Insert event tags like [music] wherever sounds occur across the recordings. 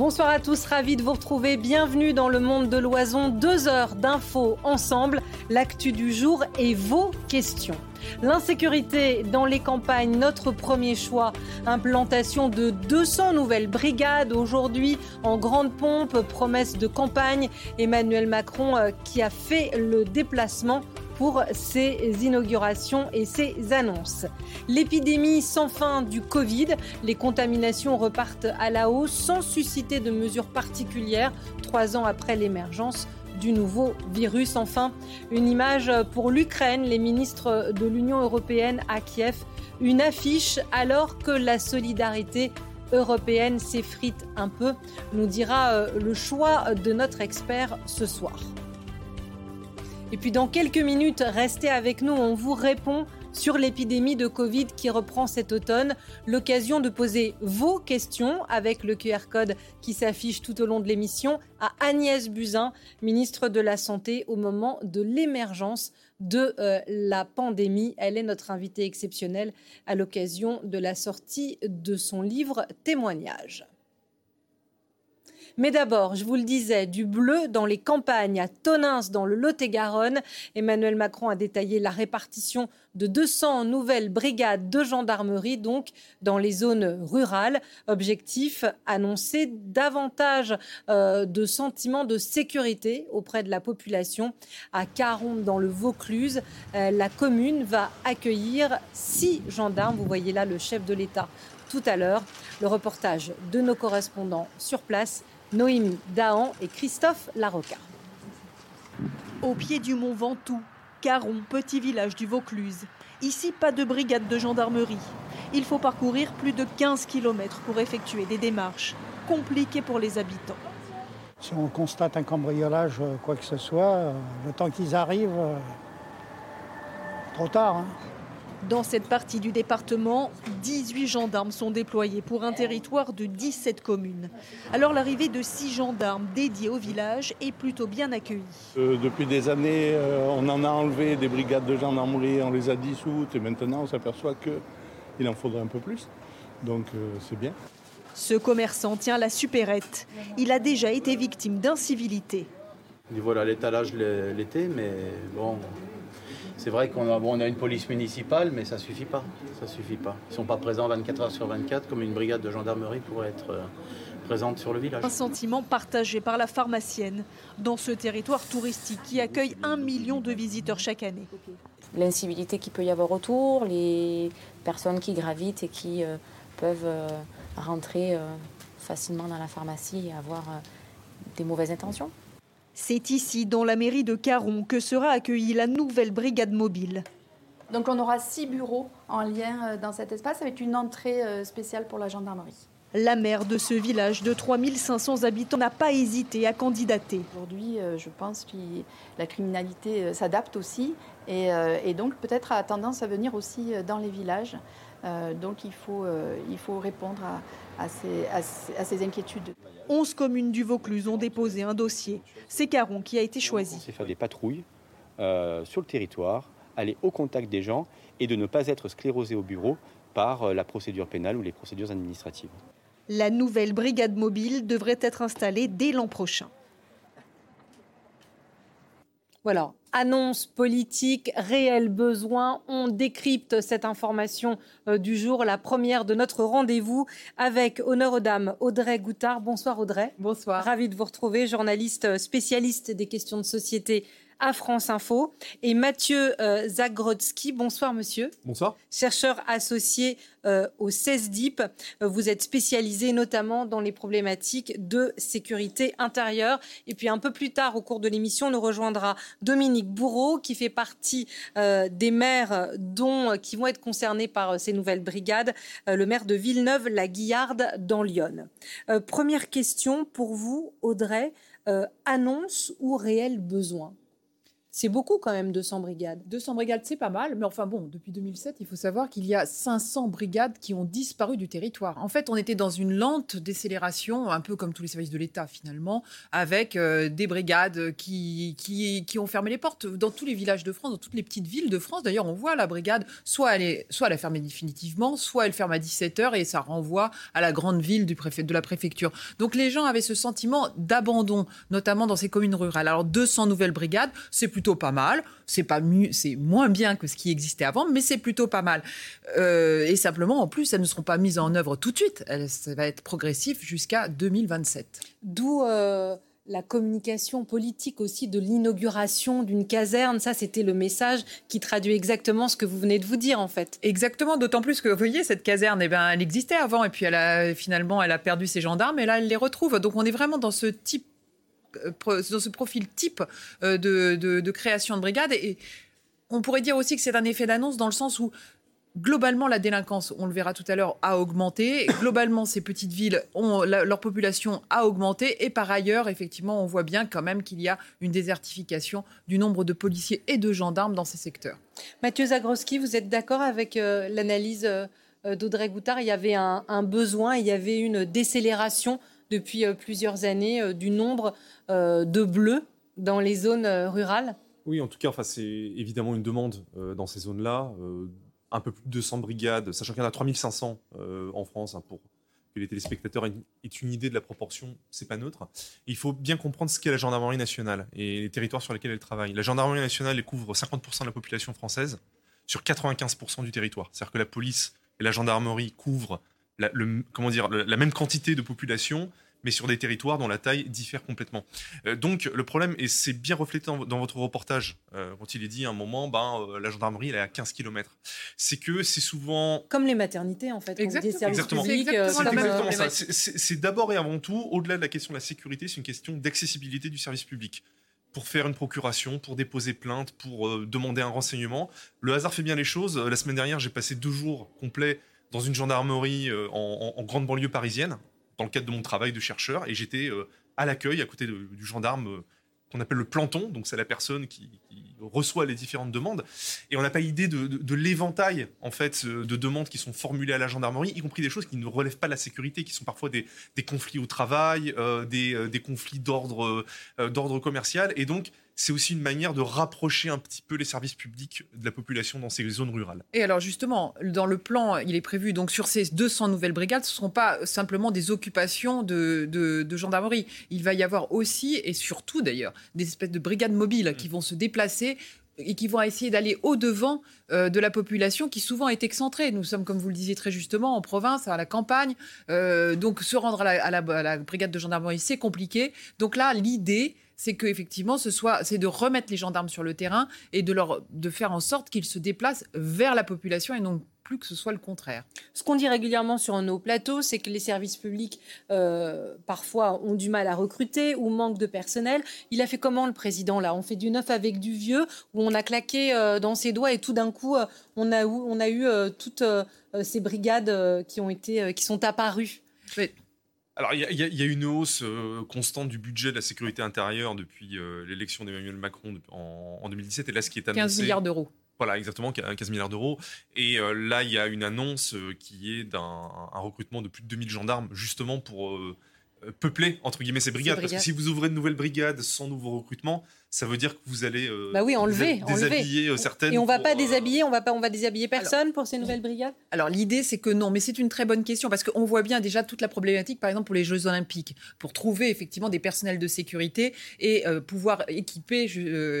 Bonsoir à tous, ravi de vous retrouver. Bienvenue dans le monde de l'oison. Deux heures d'infos ensemble, l'actu du jour et vos questions. L'insécurité dans les campagnes, notre premier choix. Implantation de 200 nouvelles brigades aujourd'hui en grande pompe, promesse de campagne. Emmanuel Macron euh, qui a fait le déplacement pour ces inaugurations et ces annonces. L'épidémie sans fin du Covid, les contaminations repartent à la hausse sans susciter de mesures particulières trois ans après l'émergence du nouveau virus. Enfin, une image pour l'Ukraine, les ministres de l'Union européenne à Kiev, une affiche alors que la solidarité européenne s'effrite un peu, nous dira euh, le choix de notre expert ce soir. Et puis dans quelques minutes, restez avec nous, on vous répond sur l'épidémie de Covid qui reprend cet automne. L'occasion de poser vos questions avec le QR code qui s'affiche tout au long de l'émission à Agnès Buzyn, ministre de la Santé au moment de l'émergence de euh, la pandémie. Elle est notre invitée exceptionnelle à l'occasion de la sortie de son livre Témoignage. Mais d'abord, je vous le disais, du bleu dans les campagnes, à Tonins dans le Lot-et-Garonne. Emmanuel Macron a détaillé la répartition de 200 nouvelles brigades de gendarmerie, donc dans les zones rurales. Objectif, annoncer davantage euh, de sentiments de sécurité auprès de la population. À Caron, dans le Vaucluse, euh, la commune va accueillir six gendarmes. Vous voyez là le chef de l'État tout à l'heure. Le reportage de nos correspondants sur place Noémie Dahan et Christophe Larocca. Au pied du mont Ventoux, Caron, petit village du Vaucluse. Ici, pas de brigade de gendarmerie. Il faut parcourir plus de 15 km pour effectuer des démarches compliquées pour les habitants. Si on constate un cambriolage, euh, quoi que ce soit, euh, le temps qu'ils arrivent, euh, trop tard. Hein. Dans cette partie du département, 18 gendarmes sont déployés pour un territoire de 17 communes. Alors l'arrivée de 6 gendarmes dédiés au village est plutôt bien accueillie. Euh, depuis des années, euh, on en a enlevé des brigades de gendarmerie, on les a dissoutes et maintenant on s'aperçoit qu'il en faudrait un peu plus. Donc euh, c'est bien. Ce commerçant tient la supérette. Il a déjà été victime d'incivilité. Voilà l'étalage l'été, mais bon, c'est vrai qu'on a, a, une police municipale, mais ça ne suffit pas. Ça suffit pas. Ils ne sont pas présents 24 heures sur 24 comme une brigade de gendarmerie pourrait être euh, présente sur le village. Un sentiment partagé par la pharmacienne dans ce territoire touristique qui accueille un million de visiteurs chaque année. L'incivilité qu'il peut y avoir autour, les personnes qui gravitent et qui euh, peuvent euh, rentrer facilement dans la pharmacie et avoir des mauvaises intentions. C'est ici, dans la mairie de Caron, que sera accueillie la nouvelle brigade mobile. Donc on aura six bureaux en lien euh, dans cet espace avec une entrée euh, spéciale pour la gendarmerie. La maire de ce village de 3500 habitants n'a pas hésité à candidater. Aujourd'hui, euh, je pense que la criminalité s'adapte aussi et, donc peut-être a tendance à venir aussi dans les villages. Donc il faut, il faut répondre à, à ces inquiétudes. 11 communes du Vaucluse ont déposé un dossier. C'est Caron qui a été choisi. C'est faire des patrouilles euh, sur le territoire, aller au contact des gens et de ne pas être sclérosé au bureau par euh, la procédure pénale ou les procédures administratives. La nouvelle brigade mobile devrait être installée dès l'an prochain. Voilà, annonce politique, réel besoin. On décrypte cette information euh, du jour, la première de notre rendez-vous avec honneur aux dames Audrey Goutard. Bonsoir Audrey. Bonsoir. Ravi de vous retrouver, journaliste euh, spécialiste des questions de société à France Info. Et Mathieu euh, Zagrodzki, bonsoir monsieur. Bonsoir. Chercheur associé euh, au CESDIP. Euh, vous êtes spécialisé notamment dans les problématiques de sécurité intérieure. Et puis un peu plus tard au cours de l'émission, nous rejoindra Dominique Bourreau qui fait partie des maires dont, qui vont être concernés par ces nouvelles brigades, le maire de Villeneuve-la-Guillarde dans Lyon. première question pour vous, Audrey. annonce ou réel besoin? C'est beaucoup quand même, 200 brigades. 200 brigades, c'est pas mal. Mais enfin bon, depuis 2007, il faut savoir qu'il y a 500 brigades qui ont disparu du territoire. En fait, on était dans une lente décélération, un peu comme tous les services de l'État finalement, avec euh, des brigades qui, qui, qui, ont fermé les portes dans tous les villages de France, dans toutes les petites villes de France. D'ailleurs, on voit la brigade, soit elle, est, soit elle a fermé définitivement, soit elle ferme à 17h et ça renvoie à la grande ville du préfet, de la préfecture. Donc les gens avaient ce sentiment d'abandon, notamment dans ces communes rurales. Alors 200 nouvelles brigades, c'est plus plutôt pas mal. C'est pas mieux, c'est moins bien que ce qui existait avant, mais c'est plutôt pas mal. Euh, et simplement, en plus, elles ne seront pas mises en œuvre tout de suite. ça va être progressif jusqu'à 2027. D'où euh, la communication politique aussi de l'inauguration d'une caserne. Ça, c'était le message qui traduit exactement ce que vous venez de vous dire, en fait. Exactement, d'autant plus que, vous voyez, cette caserne, eh ben, elle existait avant, et puis elle a, finalement, elle a perdu ses gendarmes, et là, elle les retrouve. Donc, on est vraiment dans ce type dans ce profil type euh, de, création de brigade. Et on pourrait dire aussi que c'est un effet d'annonce dans le sens où globalement, la délinquance, on le verra tout à l'heure, a augmenté. Globalement, ces petites villes, leur population a augmenté. Et par ailleurs, effectivement, on voit bien quand même qu'il y a une désertification du nombre de policiers et de gendarmes dans ces secteurs. Mathieu Zagroski, vous êtes d'accord avec euh, l'analyse d'Audrey Goutard? Il y avait un, besoin, il y avait une décélération depuis plusieurs années du nombre euh, de bleu dans les zones euh, rurales Oui, en tout cas, enfin, c'est évidemment une demande euh, dans ces zones-là. un peu plus de 200 brigades, sachant qu'il y en a 3500 en France, hein, pour que les téléspectateurs aient une idée de la proportion, c'est pas neutre. il faut bien comprendre ce qu'est la gendarmerie nationale et les territoires sur lesquels elle travaille. La gendarmerie nationale couvre 50% de la population française sur 95% du territoire. C'est-à-dire que la police et la gendarmerie couvrent la, comment dire, la même quantité de population mais sur des territoires dont la taille diffère complètement. Euh, donc le problème, et c'est bien reflété dans, votre reportage, euh, quand il est dit à un moment, ben, euh, la gendarmerie, elle est à 15 km, c'est que c'est souvent... Comme les maternités, en fait. Exactement. exactement. C'est d'abord et avant tout, au-delà de la question de la sécurité, c'est une question d'accessibilité du service public pour faire une procuration, pour déposer plainte, pour demander un renseignement. Le hasard fait bien les choses. La semaine dernière, j'ai passé deux jours complets dans une gendarmerie en, grande banlieue parisienne, dans le cadre de mon travail de chercheur, et j'étais euh, à l'accueil à côté du gendarme euh, qu'on appelle le planton, donc c'est la personne qui, reçoit les différentes demandes. Et on n'a pas idée de, l'éventail en fait de demandes qui sont formulées à la gendarmerie, y compris des choses qui ne relèvent pas de la sécurité, qui sont parfois des, conflits au travail, euh, des, conflits d'ordre commercial. Et donc c'est aussi une manière de rapprocher un petit peu les services publics de la population dans ces zones rurales. Et alors justement, dans le plan, il est prévu, donc sur ces 200 nouvelles brigades, ce ne seront pas simplement des occupations de, de, gendarmerie. Il va y avoir aussi, et surtout d'ailleurs, des espèces de brigades mobiles qui vont se déplacer et qui vont essayer d'aller au-devant euh, de la population qui souvent est excentrée. Nous sommes, comme vous le disiez très justement, en province, à la campagne. Euh, donc se rendre à la, à la brigade de gendarmerie, c'est compliqué. Donc là, l'idée, c'est qu'effectivement, ce soit, c'est de remettre les gendarmes sur le terrain et de, leur, de faire en sorte qu'ils se déplacent vers la population et non plus que ce soit le contraire. Ce qu'on dit régulièrement sur nos plateaux, c'est que les services publics, euh, parfois, ont du mal à recruter ou manquent de personnel. Il a fait comment le président là? On fait du neuf avec du vieux, où on a claqué euh, dans ses doigts et tout d'un coup, euh, on, a, on a eu toutes ces brigades qui, ont été, qui sont apparues? Alors, il y, a une hausse euh, constante du budget de la sécurité intérieure depuis euh, l'élection d'Emmanuel Macron en, 2017. Et là, ce qui est annoncé. 15 milliards d'euros. Voilà, exactement, 15 milliards d'euros. Et euh, là, il y a une annonce qui est d'un recrutement de plus de 2000 gendarmes, justement pour peupler, entre guillemets, ces brigades. Parce que si vous ouvrez de nouvelles brigades sans nouveau recrutement, ça veut dire que vous allez euh, bah oui, enlever, déshabiller euh, certaines. Et on va pas euh, déshabiller, on va pas, on va déshabiller personne pour ces nouvelles brigades? Alors l'idée c'est que non, mais c'est une très bonne question parce qu'on voit bien déjà toute la problématique, par exemple pour les Jeux Olympiques, pour trouver effectivement des personnels de sécurité et pouvoir équiper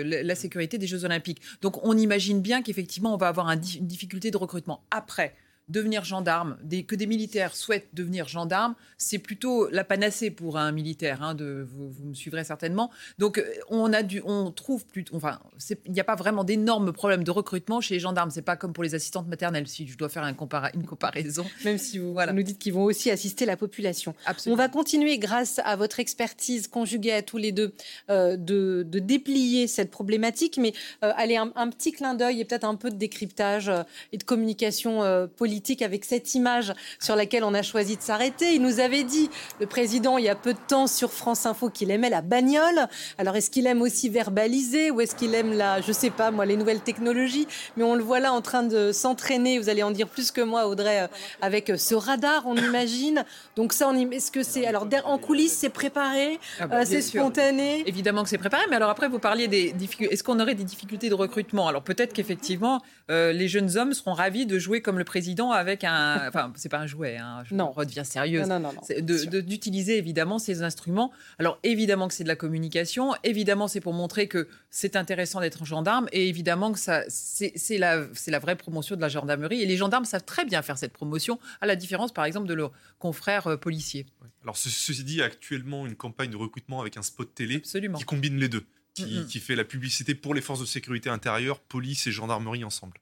la sécurité des Jeux Olympiques. Donc on imagine bien qu'effectivement on va avoir une difficulté de recrutement. Après devenir gendarme, que des militaires souhaitent devenir gendarme, c'est plutôt la panacée pour un militaire. Hein, de, vous, me suivrez certainement. Donc, euh, on a dû, on trouve plutôt, enfin, il n'y a pas vraiment d'énormes problèmes de recrutement chez les gendarmes. C'est pas comme pour les assistantes maternelles. Si je dois faire un une comparaison, [laughs] même si vous, voilà. nous dites qu'ils vont aussi assister la population. On va continuer grâce à votre expertise conjuguée à tous les deux euh, de, déplier cette problématique, mais euh, allez un, petit clin d'œil et peut-être un peu de décryptage et de communication politique politique avec cette image sur laquelle on a choisi de s'arrêter. Il nous avait dit, le président, il y a peu de temps sur France Info, qu'il aimait la bagnole. Alors, est-ce qu'il aime aussi verbaliser ou est-ce qu'il aime la, je sais pas, moi, les nouvelles technologies? Mais on le voit là en train de s'entraîner. Vous allez en dire plus que moi, Audrey, euh, avec ce radar, on imagine. Donc ça, est-ce que c'est alors en coulisses, c'est préparé, ah bah, euh, c'est spontané? Évidemment que c'est préparé, mais alors après, vous parliez des difficultés. Est-ce qu'on aurait des difficultés de recrutement? Alors peut-être qu'effectivement, euh, les jeunes hommes seront ravis de jouer comme le président avec un. Enfin, c'est pas un jouet, hein, je non. redeviens sérieuse. Non, non, non, D'utiliser évidemment ces instruments. Alors évidemment que c'est de la communication, évidemment c'est pour montrer que c'est intéressant d'être gendarme, et évidemment que ça, c'est la, la vraie promotion de la gendarmerie. Et les gendarmes savent très bien faire cette promotion, à la différence par exemple de leurs confrères euh, policiers. Alors ceci dit, actuellement une campagne de recrutement avec un spot télé qui combine les deux. Qui, fait la publicité pour les forces de sécurité intérieure, police et gendarmerie ensemble.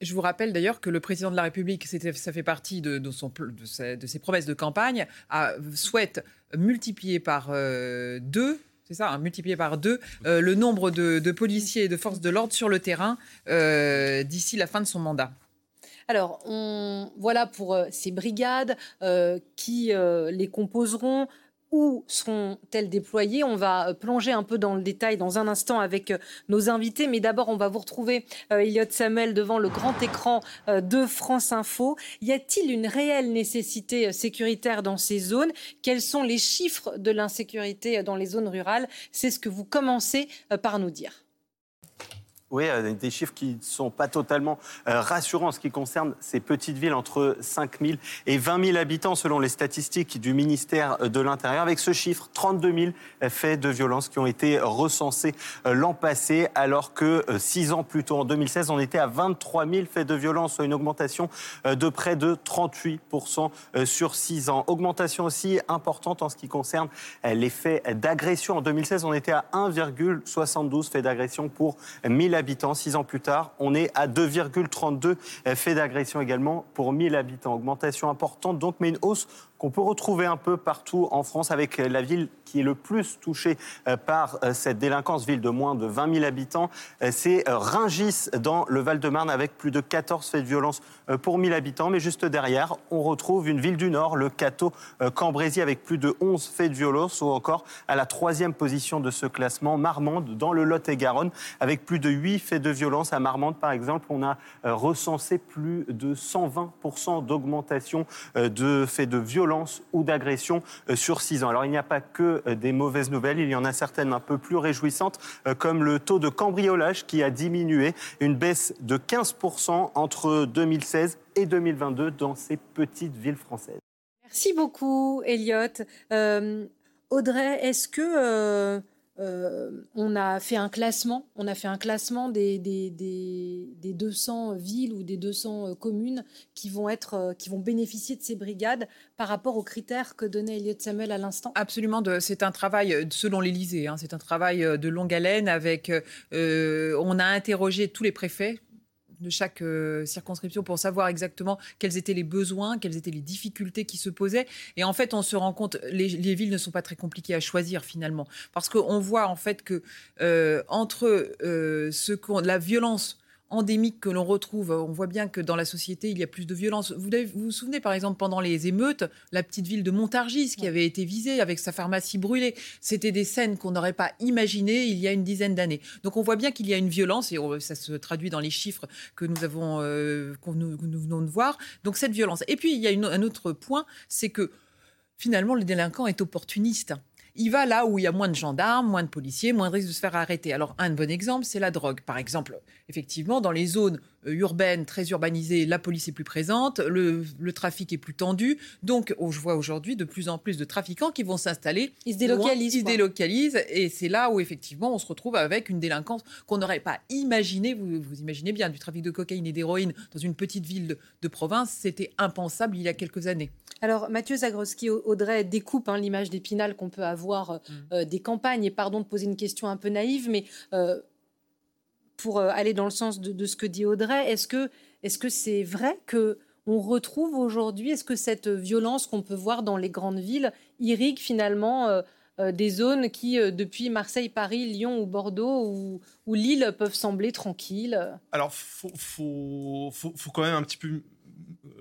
Je vous rappelle d'ailleurs que le président de la République, ça fait partie de, ses, promesses de campagne, souhaite multiplier par euh, deux c'est ça, hein, par deux euh, le nombre de, policiers et de forces de l'ordre sur le terrain euh, d'ici la fin de son mandat. Alors, voilà pour ces brigades qui les composeront où seront-elles déployées? On va euh, plonger un peu dans le détail dans un instant avec euh, nos invités, mais d'abord on va vous retrouver, euh, Samuel, devant le grand écran euh, de France Info. Y a-t-il une réelle nécessité sécuritaire dans ces zones? Quels sont les chiffres de l'insécurité dans les zones rurales? C'est ce que vous commencez par nous dire. Oui, euh, des chiffres qui ne sont pas totalement euh, rassurants en ce qui concerne ces petites villes entre 5 000 et 20 000 habitants selon les statistiques du ministère de l'Intérieur. Avec ce chiffre, 32 000 faits de violence qui ont été recensés euh, l'an passé, alors que six ans plus tôt, en 2016, on était à 23 000 faits de violence, soit une augmentation de près de 38% sur six ans. Augmentation aussi importante en ce qui concerne les faits d'agression. En 2016, on était à 1,72 faits d'agression pour 1000 habitants. Six ans plus tard, on est à 2,32 faits d'agression également pour 1000 habitants. Augmentation importante donc, mais une hausse qu'on peut retrouver un peu partout en France avec la ville qui est le plus touchée euh, par euh, cette délinquance, ville de moins de 20 000 habitants. Euh, c'est Ringis dans le Val-de-Marne avec plus de 14 faits de violence pour 1000 habitants. Mais juste derrière, on retrouve une ville du Nord, le Cateau Cambrésis avec plus de 11 faits de violence ou encore à la troisième position de ce classement, Marmande dans le Lot-et-Garonne avec plus de 8 faits de violence. À Marmande, par exemple, on a recensé plus de 120% d'augmentation de faits de violence ou d'agression euh, sur 6 ans. Alors il n'y a pas que euh, des mauvaises nouvelles, il y en a certaines un peu plus réjouissantes, euh, comme le taux de cambriolage qui a diminué, une baisse de 15% entre 2016 et 2022 dans ces petites villes françaises. Merci beaucoup, Elliot. Audrey, est-ce que on a fait un classement, on a fait un classement des, des, des, 200 villes ou des 200 euh, communes qui vont, être, euh, qui vont bénéficier de ces brigades par rapport aux critères que donnait Elliot Samuel à l'instant. Absolument, c'est un travail selon l'Élysée, hein, c'est un travail de longue haleine avec, on a interrogé tous les préfets, de chaque euh, circonscription pour savoir exactement quels étaient les besoins, quelles étaient les difficultés qui se posaient. Et en fait, on se rend compte, les, les villes ne sont pas très compliquées à choisir finalement, parce qu'on voit en fait que euh, entre euh, ce la violence endémique que l'on retrouve. On voit bien que dans la société, il y a plus de violence. Vous vous, souvenez, par exemple, pendant les émeutes, la petite ville de Montargis qui avait été visée avec sa pharmacie brûlée. C'était des scènes qu'on n'aurait pas imaginées il y a une dizaine d'années. Donc on voit bien qu'il y a une violence, et ça se traduit dans les chiffres que nous, avons, euh, nous, venons de voir. Donc cette violence. Et puis il y a un autre point, c'est que finalement, le délinquant est opportuniste il va là où il y a moins de gendarmes, moins de policiers, moins de risques de se faire arrêter. Alors, un bon exemple, c'est la drogue. Par exemple, effectivement, dans les zones euh, urbaines, très urbanisées, la police est plus présente, le, trafic est plus tendu. Donc, oh, je vois aujourd'hui de plus en plus de trafiquants qui vont s'installer. Ils se délocalisent. ils se délocalisent. Et c'est là où, effectivement, on se retrouve avec une délinquance qu'on n'aurait pas imaginée. Vous, vous imaginez bien, du trafic de cocaïne et d'héroïne dans une petite ville de, province, c'était impensable il y a quelques années. Alors, Mathieu Zagroski, Audrey découpe hein, l'image d'Épinal qu'on peut avoir euh, mm. euh, des campagnes. Et pardon de poser une question un peu naïve, mais pour euh, aller dans le sens de, ce que dit Audrey, est-ce que est-ce que c'est vrai que on retrouve aujourd'hui, est-ce que cette violence qu'on peut voir dans les grandes villes irrigue finalement euh, euh, des zones qui, depuis Marseille, Paris, Lyon ou Bordeaux ou, ou Lille, peuvent sembler tranquilles? Alors, faut, faut, faut, faut, quand même un petit peu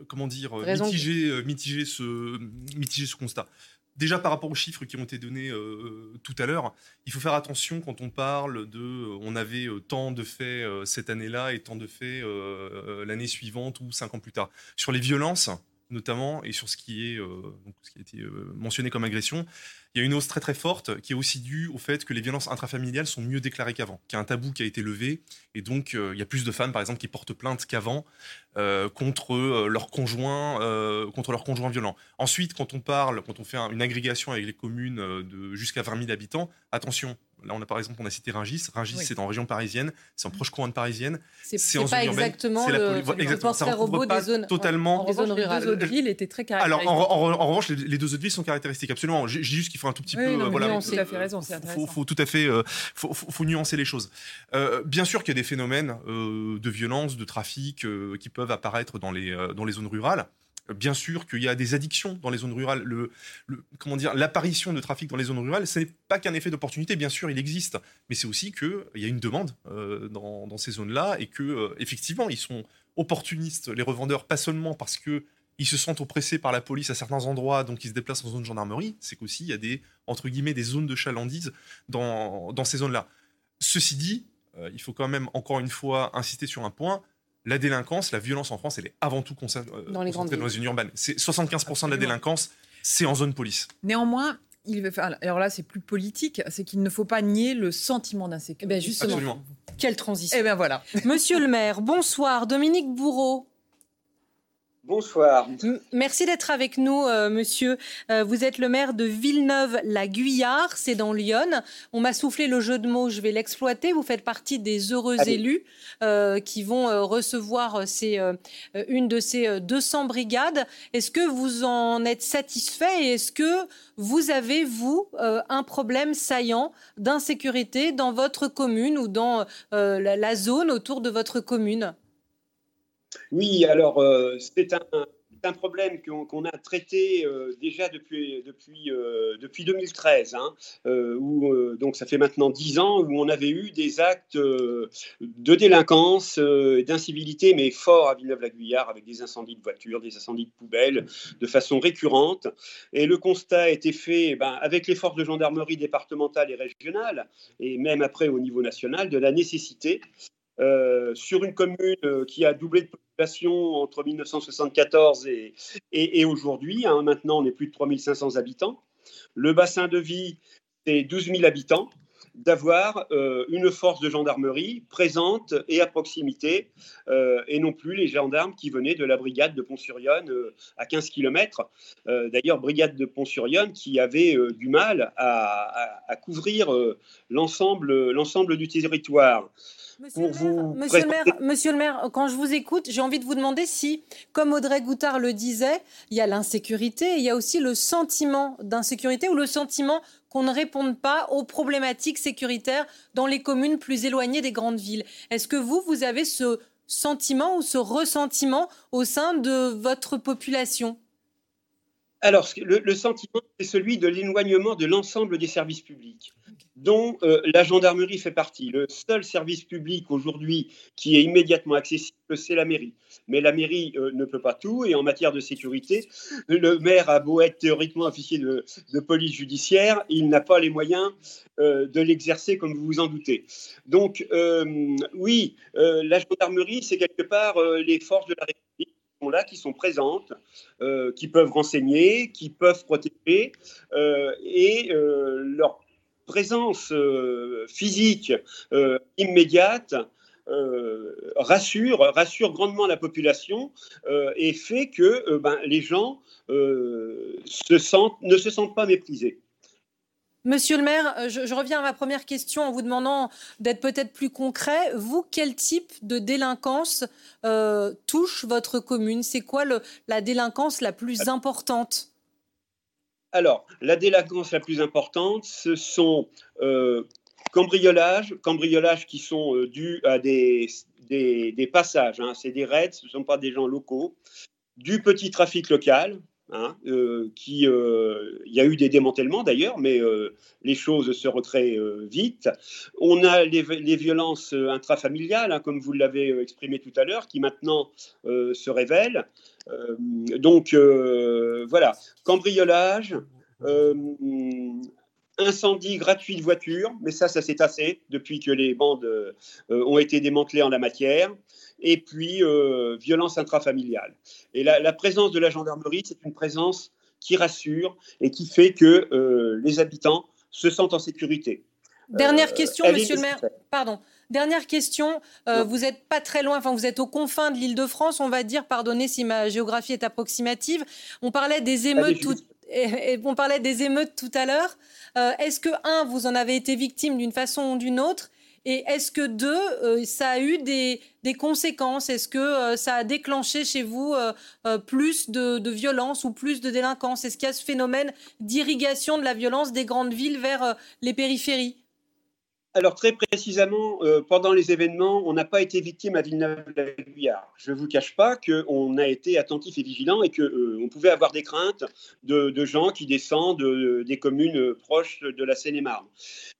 comment dire, mitiger, mitiger, ce, mitiger ce constat déjà par rapport aux chiffres qui ont été donnés tout à l'heure, il faut faire attention quand on parle de on avait tant de faits cette année-là et tant de faits l'année suivante ou cinq ans plus tard. Sur les violences, notamment, et sur ce qui, est, ce qui a été mentionné comme agression, il y a une hausse très très forte qui est aussi due au fait que les violences intrafamiliales sont mieux déclarées qu'avant, qu'il y a un tabou qui a été levé, et donc euh, il y a plus de femmes par exemple qui portent plainte qu'avant euh, contre euh, leurs conjoints violents. Ensuite, quand on parle, quand on fait une agrégation avec les communes de jusqu'à 20 000 habitants, attention, Là, on a par exemple, on a cité Ringis. Ringis, c'est en région parisienne, c'est en proche couronne parisienne. C'est en pas exactement le, exactement, portrait robot des zones. Totalement. En, zones rurales. Les deux autres villes étaient très caractéristiques. Alors, en, revanche, les, deux autres villes sont caractéristiques, absolument. Dis juste qu'il faut un tout petit peu. Non, voilà, tout à fait raison. Faut, faut, tout à fait, euh, faut, faut, nuancer les choses. Euh, bien sûr qu'il y a des phénomènes euh, de violence, de trafic qui peuvent apparaître dans les, dans les zones rurales. Bien sûr qu'il y a des addictions dans les zones rurales. Le, comment dire, l'apparition de trafic dans les zones rurales, ce n'est pas qu'un effet d'opportunité. Bien sûr, il existe, mais c'est aussi qu'il y a une demande euh, dans, ces zones-là et que euh, effectivement, ils sont opportunistes, les revendeurs, pas seulement parce que ils se sentent oppressés par la police à certains endroits, donc ils se déplacent en zone gendarmerie. C'est qu'aussi il y a des entre guillemets des zones de chalandise dans, dans ces zones-là. Ceci dit, euh, il faut quand même encore une fois insister sur un point la délinquance, la violence en France, elle est avant tout concentrée euh, dans les grandes dans les urbaines. C'est 75% de la délinquance, c'est en zone police. Néanmoins, il veut faire, alors là, c'est plus politique, c'est qu'il ne faut pas nier le sentiment d'insécurité. Eh ben justement. Absolument. Quelle transition. Eh bien voilà. Monsieur le maire, bonsoir. Dominique Bourreau. Bonsoir. Merci d'être avec nous, euh, monsieur. Euh, vous êtes le maire de Villeneuve-la-Guyard, c'est dans Lyon. On m'a soufflé le jeu de mots, je vais l'exploiter. Vous faites partie des heureux élus euh, qui vont recevoir ces, une de ces 200 brigades. Est-ce que vous en êtes satisfait et est-ce que vous avez, vous, un problème saillant d'insécurité dans votre commune ou dans la zone autour de votre commune? Oui, alors euh, c'est un, problème qu'on a traité euh, déjà depuis, depuis, euh, depuis 2013, hein, où, donc ça fait maintenant dix ans, où on avait eu des actes de délinquance, d'incivilité, mais forts à Villeneuve-la-Guyard, avec des incendies de voitures, des incendies de poubelles, de façon récurrente. Et le constat a été fait ben, avec les forces de gendarmerie départementales et régionales, et même après au niveau national, de la nécessité euh, sur une commune euh, qui a doublé de population entre 1974 et, aujourd'hui. Hein, maintenant, on est plus de 3500 habitants. Le bassin de vie, c'est 12 000 habitants d'avoir euh, une force de gendarmerie présente et à proximité, et non plus les gendarmes qui venaient de la brigade de Pont-sur-Yonne à 15 km. D'ailleurs, brigade de Pont-sur-Yonne qui avait du mal à, à couvrir l'ensemble du territoire. Monsieur, le, maire, monsieur, le maire, quand je vous écoute, j'ai envie de vous demander si, comme Audrey Goutard le disait, il y a l'insécurité, il y a aussi le sentiment d'insécurité ou le sentiment qu'on ne réponde pas aux problématiques sécuritaires dans les communes plus éloignées des grandes villes. Est-ce que vous, vous avez ce sentiment ou ce ressentiment au sein de votre population? Alors, le, sentiment, c'est celui de l'éloignement de l'ensemble des services publics, dont euh, la gendarmerie fait partie. Le seul service public aujourd'hui qui est immédiatement accessible, c'est la mairie. Mais la mairie euh, ne peut pas tout, et en matière de sécurité, le maire a beau être théoriquement officier de, police judiciaire, il n'a pas les moyens euh, de l'exercer comme vous vous en doutez. Donc, oui, la gendarmerie, c'est quelque part les forces de la République qui sont présentes, euh, qui peuvent renseigner, qui peuvent protéger, euh, et euh, leur présence physique immédiate rassure, rassure grandement la population et fait que ben, les gens ne se sentent pas méprisés. Monsieur le maire, euh, je, reviens à ma première question en vous demandant d'être peut-être plus concret. Vous, quel type de délinquance euh, touche votre commune? C'est quoi la délinquance la plus importante? Alors, la délinquance la plus importante, ce sont euh, cambriolages, cambriolages qui sont dus à des, des, passages. Hein. C'est des raids, ce ne sont pas des gens locaux. Du petit trafic local, Hein, euh, qui, euh, il y a eu des démantèlements d'ailleurs, mais euh, les choses se recréent vite. On a les, violences intrafamiliales, hein, comme vous l'avez exprimé tout à l'heure, qui maintenant se révèlent. donc voilà, cambriolage, incendie gratuit de voitures, mais ça, ça s'est tassé depuis que les bandes ont été démantelées en la matière et puis euh, violence intrafamiliale. Et la, présence de la gendarmerie, c'est une présence qui rassure et qui fait que euh, les habitants se sentent en sécurité. Dernière euh, question, monsieur le maire. Pardon. Dernière question. vous n'êtes pas très loin, enfin, vous êtes aux confins de l'île de France, on va dire, pardonnez si ma géographie est approximative. On parlait des émeutes, tout, [laughs] et, on parlait des émeutes tout à l'heure. Est-ce que, un, vous en avez été victime d'une façon ou d'une autre? Et est-ce que deux, euh, ça a eu des, conséquences? Est-ce que euh, ça a déclenché chez vous euh, plus de, violence ou plus de délinquance? Est-ce qu'il y a ce phénomène d'irrigation de la violence des grandes villes vers les périphéries? Alors très précisément, pendant les événements, on n'a pas été victime à Villeneuve-la-Guyard. Je ne vous cache pas qu'on a été attentif et vigilant et qu'on pouvait avoir des craintes de, de gens qui descendent des communes proches de la Seine-et-Marne.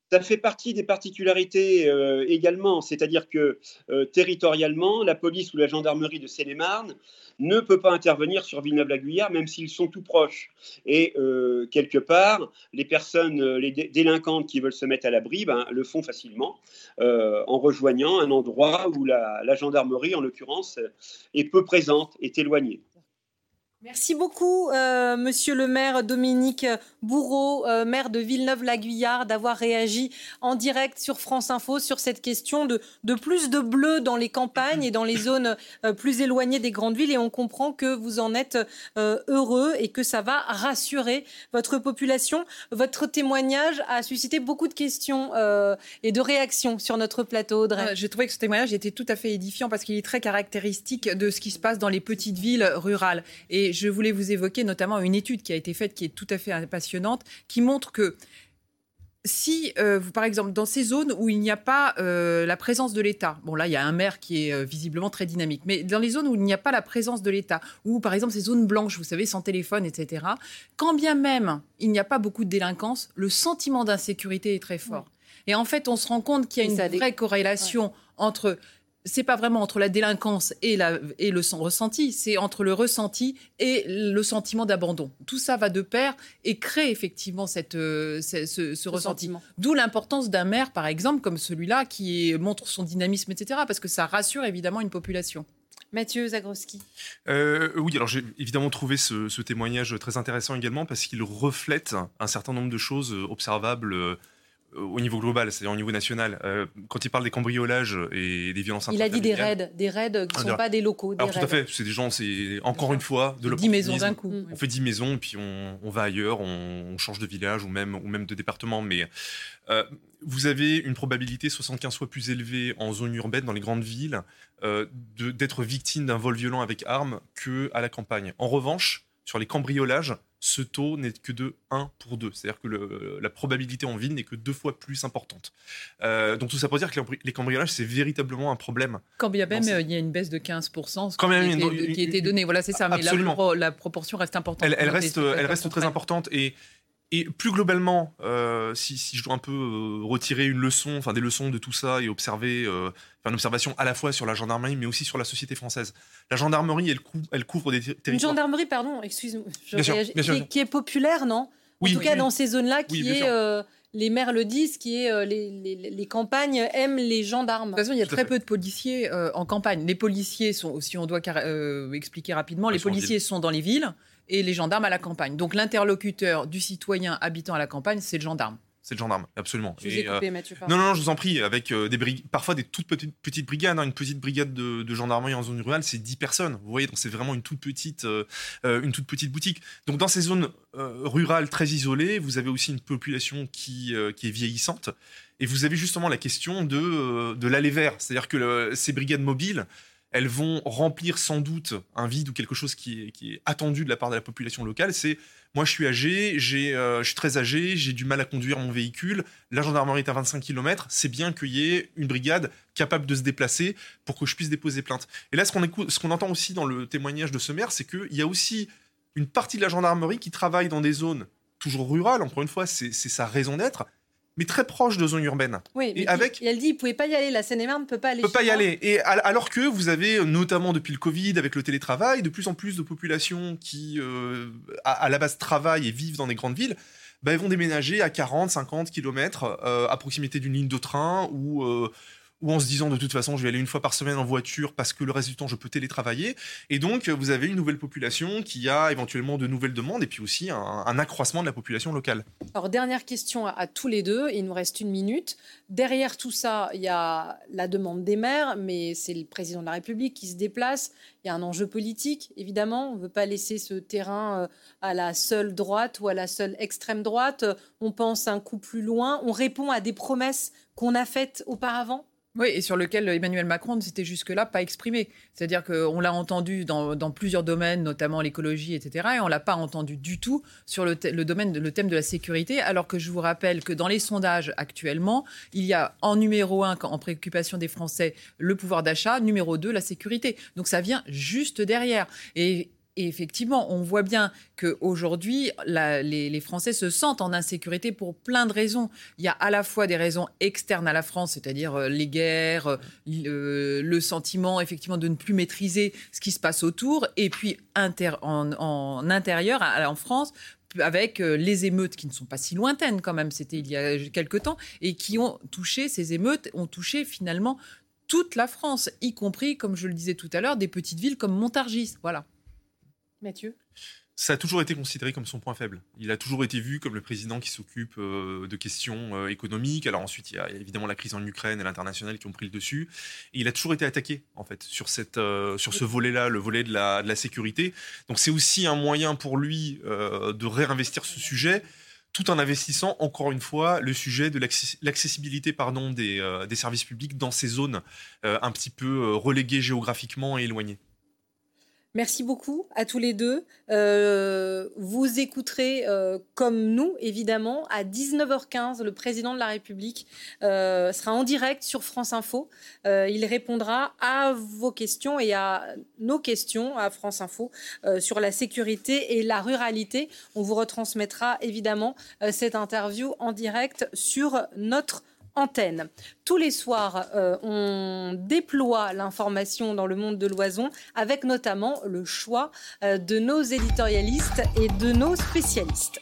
Ça fait partie des particularités euh, également, c'est-à-dire que euh, territorialement, la police ou la gendarmerie de Seine-et-Marne ne peut pas intervenir sur Villeneuve-la-Guyard, même s'ils sont tout proches. Et euh, quelque part, les personnes, les délinquantes qui veulent se mettre à l'abri, ben, le font facilement en rejoignant un endroit où la, la gendarmerie, en l'occurrence, est peu présente, est éloignée. Merci beaucoup, euh, Monsieur le maire Dominique Bourreau, euh, maire de Villeneuve-la-Guyard, d'avoir réagi en direct sur France Info sur cette question de, de plus de bleu dans les campagnes et dans les zones euh, plus éloignées des grandes villes. Et on comprend que vous en êtes heureux et que ça va rassurer votre population. Votre témoignage a suscité beaucoup de questions et de réactions sur notre plateau, Audrey. J'ai trouvé que ce témoignage était tout à fait édifiant parce qu'il est très caractéristique de ce qui se passe dans les petites villes rurales. Je voulais vous évoquer notamment une étude qui a été faite, qui est tout à fait passionnante, qui montre que si, euh, vous, par exemple, dans ces zones où il n'y a pas euh, la présence de l'État, bon là, il y a un maire qui est euh, visiblement très dynamique, mais dans les zones où il n'y a pas la présence de l'État, ou par exemple ces zones blanches, vous savez, sans téléphone, etc., quand bien même il n'y a pas beaucoup de délinquance, le sentiment d'insécurité est très fort. Et en fait, on se rend compte qu'il y a une vraie corrélation entre c'est pas vraiment entre la délinquance et, la, et le ressenti, c'est entre le ressenti et le sentiment d'abandon. Tout ça va de pair et crée effectivement cette, euh, ce, ressenti. D'où l'importance d'un maire, par exemple, comme celui-là, qui montre son dynamisme, etc., parce que ça rassure évidemment une population. Mathieu Zagroski. Euh, oui, alors j'ai évidemment trouvé ce, ce, témoignage très intéressant également parce qu'il reflète un certain nombre de choses observables euh, au niveau global, c'est-à-dire au niveau national, euh, quand il parle des cambriolages et des violences Il a dit des raids, des raids qui ne sont pas des locaux. alors tout à fait, c'est des gens, c'est encore une fois de 10 maisons d'un coup. On fait 10 maisons, puis on, va ailleurs, on, change de village ou même, ou même de département. Mais euh, vous avez une probabilité 75 fois plus élevée en zone urbaine, dans les grandes villes, d'être victime d'un vol violent avec arme qu'à la campagne. En revanche, sur les cambriolages, ce taux n'est que de 1 pour 2. C'est-à-dire que la probabilité en ville n'est que deux fois plus importante. Euh, donc tout ça pour dire que les cambriolages, c'est véritablement un problème. Quand bien même il y a une baisse de 15%, ce qui, qui, était donné. Voilà, c'est ça. Mais la, proportion reste importante. Elle, reste, elle reste très importante. Et et plus globalement, euh, si, je dois un peu euh, retirer une leçon, enfin des leçons de tout ça et observer, euh, faire une observation à la fois sur la gendarmerie, mais aussi sur la société française. La gendarmerie, elle, elle couvre des territoires. Une gendarmerie, pardon, excuse-moi, qui, est populaire, non? En tout cas, dans ces zones-là, qui est les maires le disent, qui est les, campagnes aiment les gendarmes. De toute façon, il y a très peu de policiers en campagne. Les policiers sont, si on doit expliquer rapidement, les policiers sont dans les villes et les gendarmes à la campagne. Donc l'interlocuteur du citoyen habitant à la campagne, c'est le gendarme. C'est le gendarme, absolument. Je vous ai coupé, euh, Mathieu. Non, non, je vous en prie, avec euh, des parfois des toutes petites, petites brigades. Hein, une petite brigade de, gendarmerie en zone rurale, c'est 10 personnes. Vous voyez, donc c'est vraiment une toute, petite, euh, une toute petite boutique. Donc dans ces zones rurales très isolées, vous avez aussi une population qui, qui est vieillissante. Et vous avez justement la question de, de l'aller vers. C'est-à-dire que ces brigades mobiles, elles vont remplir sans doute un vide ou quelque chose qui est, attendu de la part de la population locale. C'est moi, je suis âgé, euh, je suis très âgé, j'ai du mal à conduire mon véhicule. La gendarmerie est à 25 km. C'est bien qu'il y ait une brigade capable de se déplacer pour que je puisse déposer plainte. Et là, ce qu'on entend aussi dans le témoignage de ce maire, c'est qu'il y a aussi une partie de la gendarmerie qui travaille dans des zones toujours rurales, encore une fois, c'est sa raison d'être, mais très proche de zones urbaines. Oui, et, avec... elle dit, il ne pouvait pas y aller, la Seine-et-Marne ne peut pas aller. peut pas y aller. Et alors que vous avez, notamment depuis le Covid, avec le télétravail, de plus en plus de populations qui, euh, à, la base, travaillent et vivent dans des grandes villes, bah, vont déménager à 40, 50 km à proximité d'une ligne de train ou euh, ou en se disant de toute façon je vais aller une fois par semaine en voiture parce que le reste du temps je peux télétravailler. Et donc vous avez une nouvelle population qui a éventuellement de nouvelles demandes et puis aussi un, accroissement de la population locale. Alors dernière question à, tous les deux, il nous reste une minute. Derrière tout ça, il y a la demande des maires, mais c'est le président de la République qui se déplace. Il y a un enjeu politique, évidemment. On ne veut pas laisser ce terrain euh, à la seule droite ou à la seule extrême droite. On pense un coup plus loin. On répond à des promesses qu'on a faites auparavant oui, et sur lequel Emmanuel Macron ne s'était jusque-là pas exprimé. C'est-à-dire qu'on l'a entendu dans, plusieurs domaines, notamment l'écologie, etc., et on l'a pas entendu du tout sur le, domaine, le thème de la sécurité, alors que je vous rappelle que dans les sondages actuellement, il y a en numéro un, en préoccupation des Français, le pouvoir d'achat, numéro deux, la sécurité. Donc ça vient juste derrière. Et et effectivement, on voit bien qu'aujourd'hui, les, les Français se sentent en insécurité pour plein de raisons. Il y a à la fois des raisons externes à la France, c'est-à-dire euh, les guerres, euh, le, sentiment effectivement de ne plus maîtriser ce qui se passe autour, et puis en, intérieur, en France, avec euh, les émeutes qui ne sont pas si lointaines quand même, c'était il y a quelque temps, et qui ont touché, ces émeutes ont touché finalement toute la France, y compris, comme je le disais tout à l'heure, des petites villes comme Montargis. Voilà. Mathieu ça a toujours été considéré comme son point faible. Il a toujours été vu comme le président qui s'occupe euh, de questions euh, économiques. Alors ensuite, il y a évidemment la crise en Ukraine et l'international qui ont pris le dessus. Et il a toujours été attaqué, en fait, sur, cette, euh, sur ce volet-là, le volet de la, de la sécurité. Donc c'est aussi un moyen pour lui de réinvestir ce sujet, tout en investissant, encore une fois, le sujet de l'accessibilité pardon, des, des services publics dans ces zones un petit peu reléguées géographiquement et éloignées. Merci beaucoup à tous les deux. Euh, vous écouterez, euh, comme nous, évidemment, à 19h15, le président de la République euh, sera en direct sur France Info. il répondra à vos questions et à nos questions à France Info sur la sécurité et la ruralité. On vous retransmettra évidemment cette interview en direct sur notre Tous les soirs, euh, on déploie l'information dans le monde de l'oison avec notamment le choix euh, de nos éditorialistes et de nos spécialistes.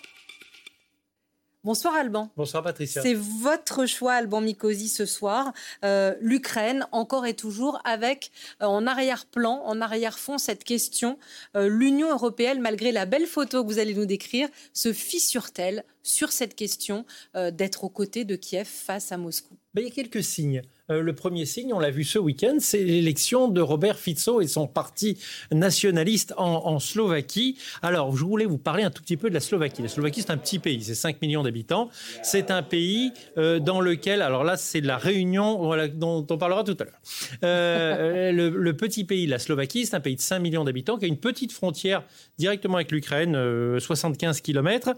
Bonsoir Alban. Bonsoir Patricia. C'est votre choix Alban Mikosi ce soir. Euh, L'Ukraine, encore et toujours, avec en arrière-plan, en arrière-fond, cette question. L'Union européenne, malgré la belle photo que vous allez nous décrire, se fissure-t-elle sur cette question euh, d'être aux côtés de Kiev face à Moscou ben, Il y a quelques signes. Euh, le premier signe, on l'a vu ce week-end, c'est l'élection de Robert Fico et son parti nationaliste en, Slovaquie. Alors, je voulais vous parler un tout petit peu de la Slovaquie. La Slovaquie, c'est un petit pays, c'est 5 millions d'habitants. C'est un pays euh, dans lequel, alors là, c'est la réunion dont on parlera tout à l'heure. le, le, petit pays, la Slovaquie, c'est un pays de 5 millions d'habitants qui a une petite frontière directement avec l'Ukraine, 75 km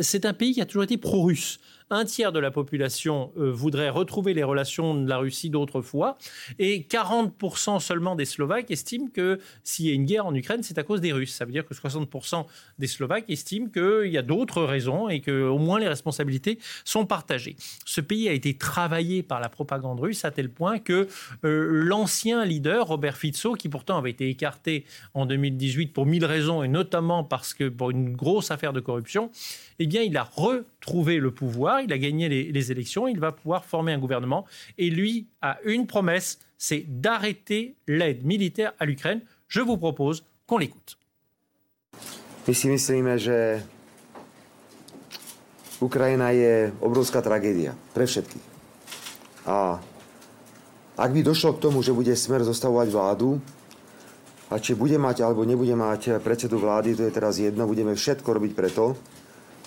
c'est un pays qui a toujours été pro-russe un tiers de la population euh, voudrait retrouver les relations de la Russie d'autrefois, et 40% seulement des Slovaques estiment que s'il y a une guerre en Ukraine, c'est à cause des Russes. Ça veut dire que 60% des Slovaques estiment qu'il y a d'autres raisons et qu'au moins les responsabilités sont partagées. Ce pays a été travaillé par la propagande russe à tel point que euh, l'ancien leader, Robert Fico, qui pourtant avait été écarté en 2018 pour mille raisons, et notamment parce que pour une grosse affaire de corruption, eh bien, il a retrouvé le pouvoir, il a gagné les, élections, il va pouvoir former un gouvernement. Et lui a une promesse, c'est d'arrêter l'aide militaire à l'Ukraine. Je vous propose qu'on l'écoute. Si Ukrajina je obrovská tragédia pre došlo k tomu, že bude smer zostavovať vládu, a či bude mať alebo nebude mať predsedu vlády, to je teraz jedno, budeme všetko robiť preto,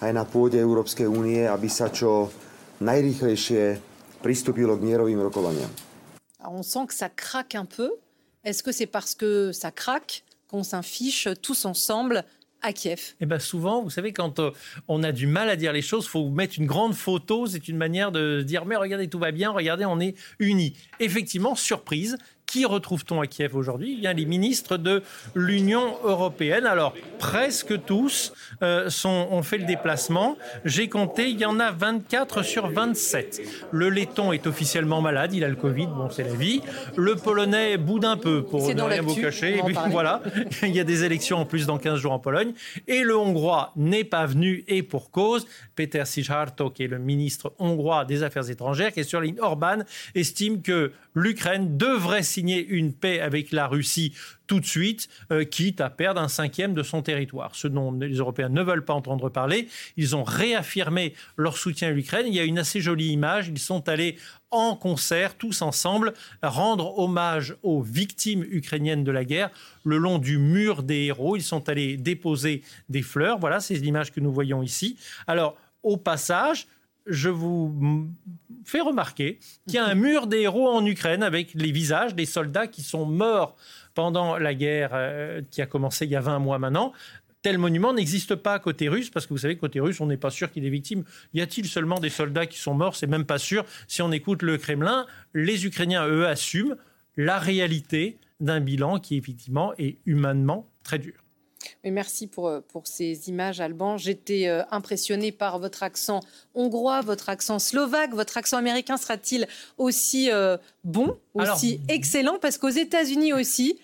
aj na pôde Európskej únie, aby sa čo najrýchlejšie pristúpilo k mierovým rokovaniam. On sent que ça craque un peu. Est-ce que c'est parce que ça craque qu'on s'affiche tous ensemble à Kiev? Eh bien souvent, vous savez, quand euh, on a du mal à dire les choses, il faut mettre une grande photo. C'est une manière de dire, mais regardez, tout va bien, regardez, on est unis. Effectivement, surprise, Qui retrouve-t-on à Kiev aujourd'hui? Y a les ministres de l'Union européenne. Alors, presque tous euh, sont, ont fait le déplacement. J'ai compté, il y en a 24 sur 27. Le laiton est officiellement malade, il a le Covid, bon, c'est la vie. Le polonais boude un peu, pour ne rien vous cacher. Et [laughs] puis voilà, il y a des élections en plus dans 15 jours en Pologne. Et le hongrois n'est pas venu, et pour cause. Peter Szijjártó, qui est le ministre hongrois des Affaires étrangères, qui est sur ligne Orban, estime que l'Ukraine devrait signer une paix avec la Russie tout de suite, euh, quitte à perdre un cinquième de son territoire. Ce dont les Européens ne veulent pas entendre parler. Ils ont réaffirmé leur soutien à l'Ukraine. Il y a une assez jolie image. Ils sont allés en concert, tous ensemble, rendre hommage aux victimes ukrainiennes de la guerre le long du mur des héros. Ils sont allés déposer des fleurs. Voilà, c'est l'image que nous voyons ici. Alors, au passage, je vous fais remarquer qu'il y a un mur des héros en Ukraine avec les visages des soldats qui sont morts pendant la guerre euh, qui a commencé il y a 20 mois maintenant. Tel monument n'existe pas côté russe, parce que vous savez, côté russe, on n'est pas sûr qu'il y ait des victimes. Y a-t-il seulement des soldats qui sont morts? C'est même pas sûr. Si on écoute le Kremlin, les Ukrainiens, eux, assument la réalité d'un bilan qui, effectivement, est humainement très dur merci pour, euh, pour ces images, Alban. J'étais euh, impressionnée par votre accent hongrois, votre accent slovaque. Votre accent américain sera-t-il aussi euh, bon, aussi excellent? Parce qu'aux États-Unis aussi,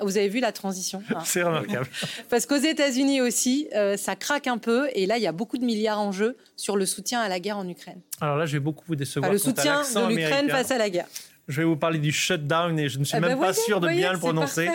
vous avez vu la transition? Hein C'est remarquable. [laughs] Parce qu'aux États-Unis aussi, ça craque un peu. Et là, il y a beaucoup de milliards en jeu sur le soutien à la guerre en Ukraine. Alors là, je vais beaucoup vous décevoir. le soutien de l'Ukraine face à la guerre. Je vais vous parler du shutdown et je ne suis eh même ben pas sûr de bien le prononcer.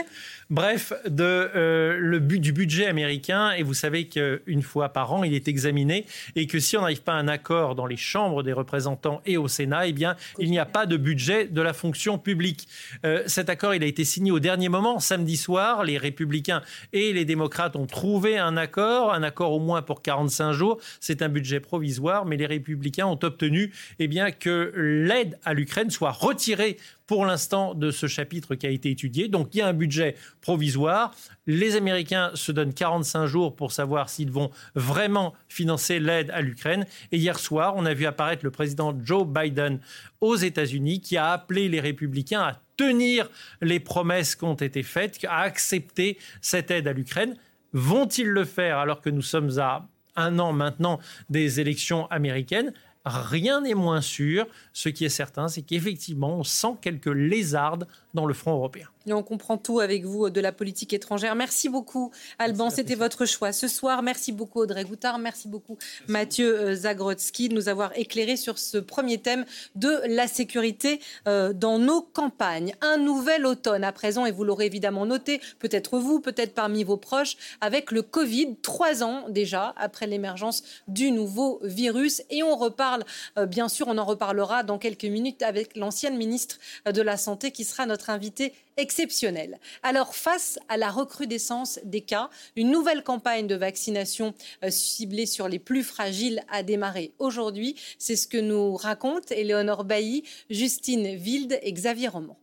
Bref, euh, du budget américain, et vous savez qu'une fois par an, il est examiné, et que si on n'arrive pas à un accord dans les chambres des représentants et au Sénat, eh bien, il n'y a pas de budget de la fonction publique. Euh, cet accord, il a été signé au dernier moment, samedi soir. Les républicains et les démocrates ont trouvé un accord, un accord au moins pour 45 jours. C'est un budget provisoire, mais les républicains ont obtenu eh bien, que l'aide à l'Ukraine soit retirée pour l'instant de ce chapitre qui a été étudié. Donc il y a un budget provisoire. Les Américains se donnent 45 jours pour savoir s'ils vont vraiment financer l'aide à l'Ukraine. Et hier soir, on a vu apparaître le président Joe Biden aux États-Unis qui a appelé les républicains à tenir les promesses qui ont été faites, à accepter cette aide à l'Ukraine. Vont-ils le faire alors que nous sommes à un an maintenant des élections américaines? Rien n'est moins sûr. Ce qui est certain, c'est qu'effectivement, on sent quelques lézardes dans le front européen. Et on comprend tout avec vous de la politique étrangère. Merci beaucoup, Alban. C'était votre choix ce soir. Merci beaucoup, Audrey Goutard. Merci beaucoup, Mathieu euh, Zagrodzki, de nous avoir éclairé sur ce premier thème de la sécurité euh, dans nos campagnes. Un nouvel automne à présent, et vous l'aurez évidemment noté, peut-être vous, peut-être parmi vos proches, avec le Covid, trois ans déjà après l'émergence du nouveau virus. Et on reparle, euh, bien sûr, on en reparlera dans quelques minutes avec l'ancienne ministre de la Santé qui sera notre invitée exceptionnel. Alors, face à la recrudescence des cas, une nouvelle campagne de vaccination euh, ciblée sur les plus fragiles a démarré aujourd'hui. C'est ce que nous racontent Éléonore Bailly, Justine Wilde et Xavier Roman.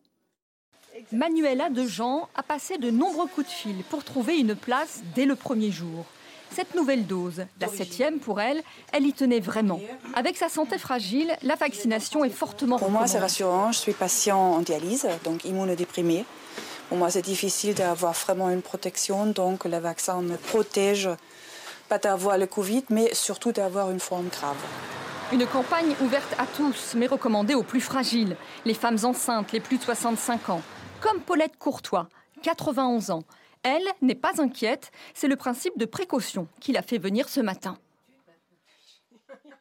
Manuela Dejean a passé de nombreux coups de fil pour trouver une place dès le premier jour. Cette nouvelle dose, la septième pour elle, elle y tenait vraiment. Avec sa santé fragile, la vaccination est fortement Pour moi, c'est rassurant. Je suis patient en dialyse, donc immunodéprimé. Pour moi, c'est difficile d'avoir vraiment une protection, donc le vaccin me protège, pas d'avoir le Covid, mais surtout d'avoir une forme grave. Une campagne ouverte à tous, mais recommandée aux plus fragiles, les femmes enceintes, les plus de 65 ans, comme Paulette Courtois, 91 ans. Elle n'est pas inquiète, c'est le principe de précaution qui l'a fait venir ce matin.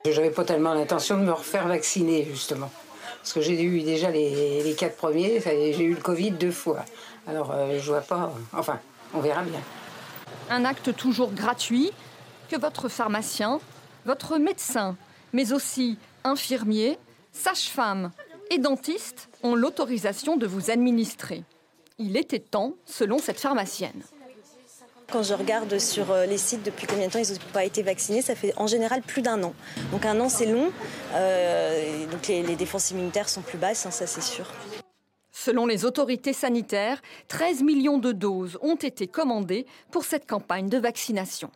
Je n'avais pas tellement l'intention de me refaire vacciner, justement. Parce que j'ai eu déjà les, quatre premiers, j'ai eu le Covid deux fois. Alors, euh, je vois pas. Enfin, on verra bien. Un acte toujours gratuit que votre pharmacien, votre médecin, mais aussi infirmier, sage-femme et dentiste ont l'autorisation de vous administrer. Il était temps, selon cette pharmacienne. Quand je regarde sur euh, les sites depuis combien de temps ils n'ont pas été vaccinés, ça fait en général plus d'un an. Donc un an c'est long, euh, donc les, défenses immunitaires sont plus basses, hein, ça c'est sûr. Selon les autorités sanitaires, 13 millions de doses ont été commandées pour cette campagne de vaccination.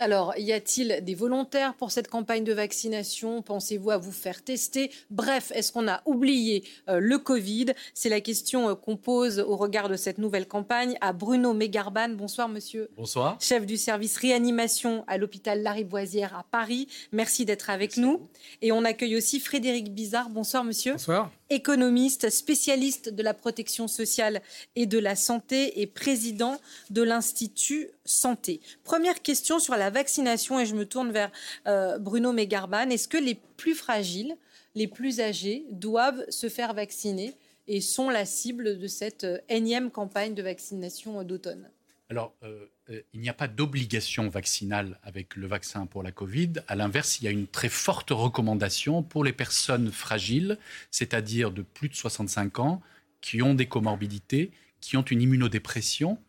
Alors, y a-t-il des volontaires pour cette campagne de vaccination? Pensez-vous à vous faire tester? Bref, est-ce qu'on a oublié euh, le Covid? C'est la question euh, qu'on pose au regard de cette nouvelle campagne à Bruno Mégarban. Bonsoir, monsieur. Bonsoir. Chef du service réanimation à l'hôpital Lariboisière à Paris. Merci d'être avec nous. Et on accueille aussi Frédéric Bizarre. Bonsoir, monsieur. Bonsoir. Économiste, spécialiste de la protection sociale et de la santé et président de l'Institut Santé. Première question sur la vaccination et je me tourne vers euh, Bruno Mégarban. Est-ce que les plus fragiles, les plus âgés doivent se faire vacciner et sont la cible de cette euh, énième campagne de vaccination d'automne? Alors, euh, il n'y a pas d'obligation vaccinale avec le vaccin pour la Covid. À l'inverse, il y a une très forte recommandation pour les personnes fragiles, c'est-à-dire de plus de 65 ans, qui ont des comorbidités, qui ont une immunodépression, euh,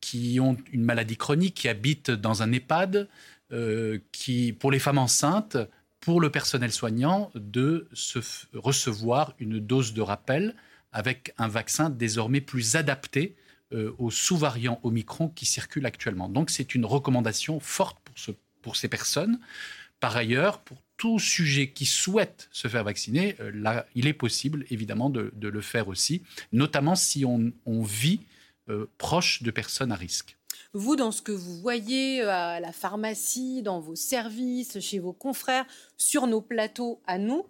qui ont une maladie chronique, qui habitent dans un EHPAD, euh, qui, pour les femmes enceintes, pour le personnel soignant, de se recevoir une dose de rappel avec un vaccin désormais plus adapté euh, aux sous-variants Omicron qui circulent actuellement. Donc c'est une recommandation forte pour, ce, pour ces personnes. Par ailleurs, pour tout sujet qui souhaite se faire vacciner, euh, il est possible évidemment de, le faire aussi, notamment si on, vit euh, proche de personnes à risque. Vous, dans ce que vous voyez euh, à la pharmacie, dans vos services, chez vos confrères, sur nos plateaux à nous,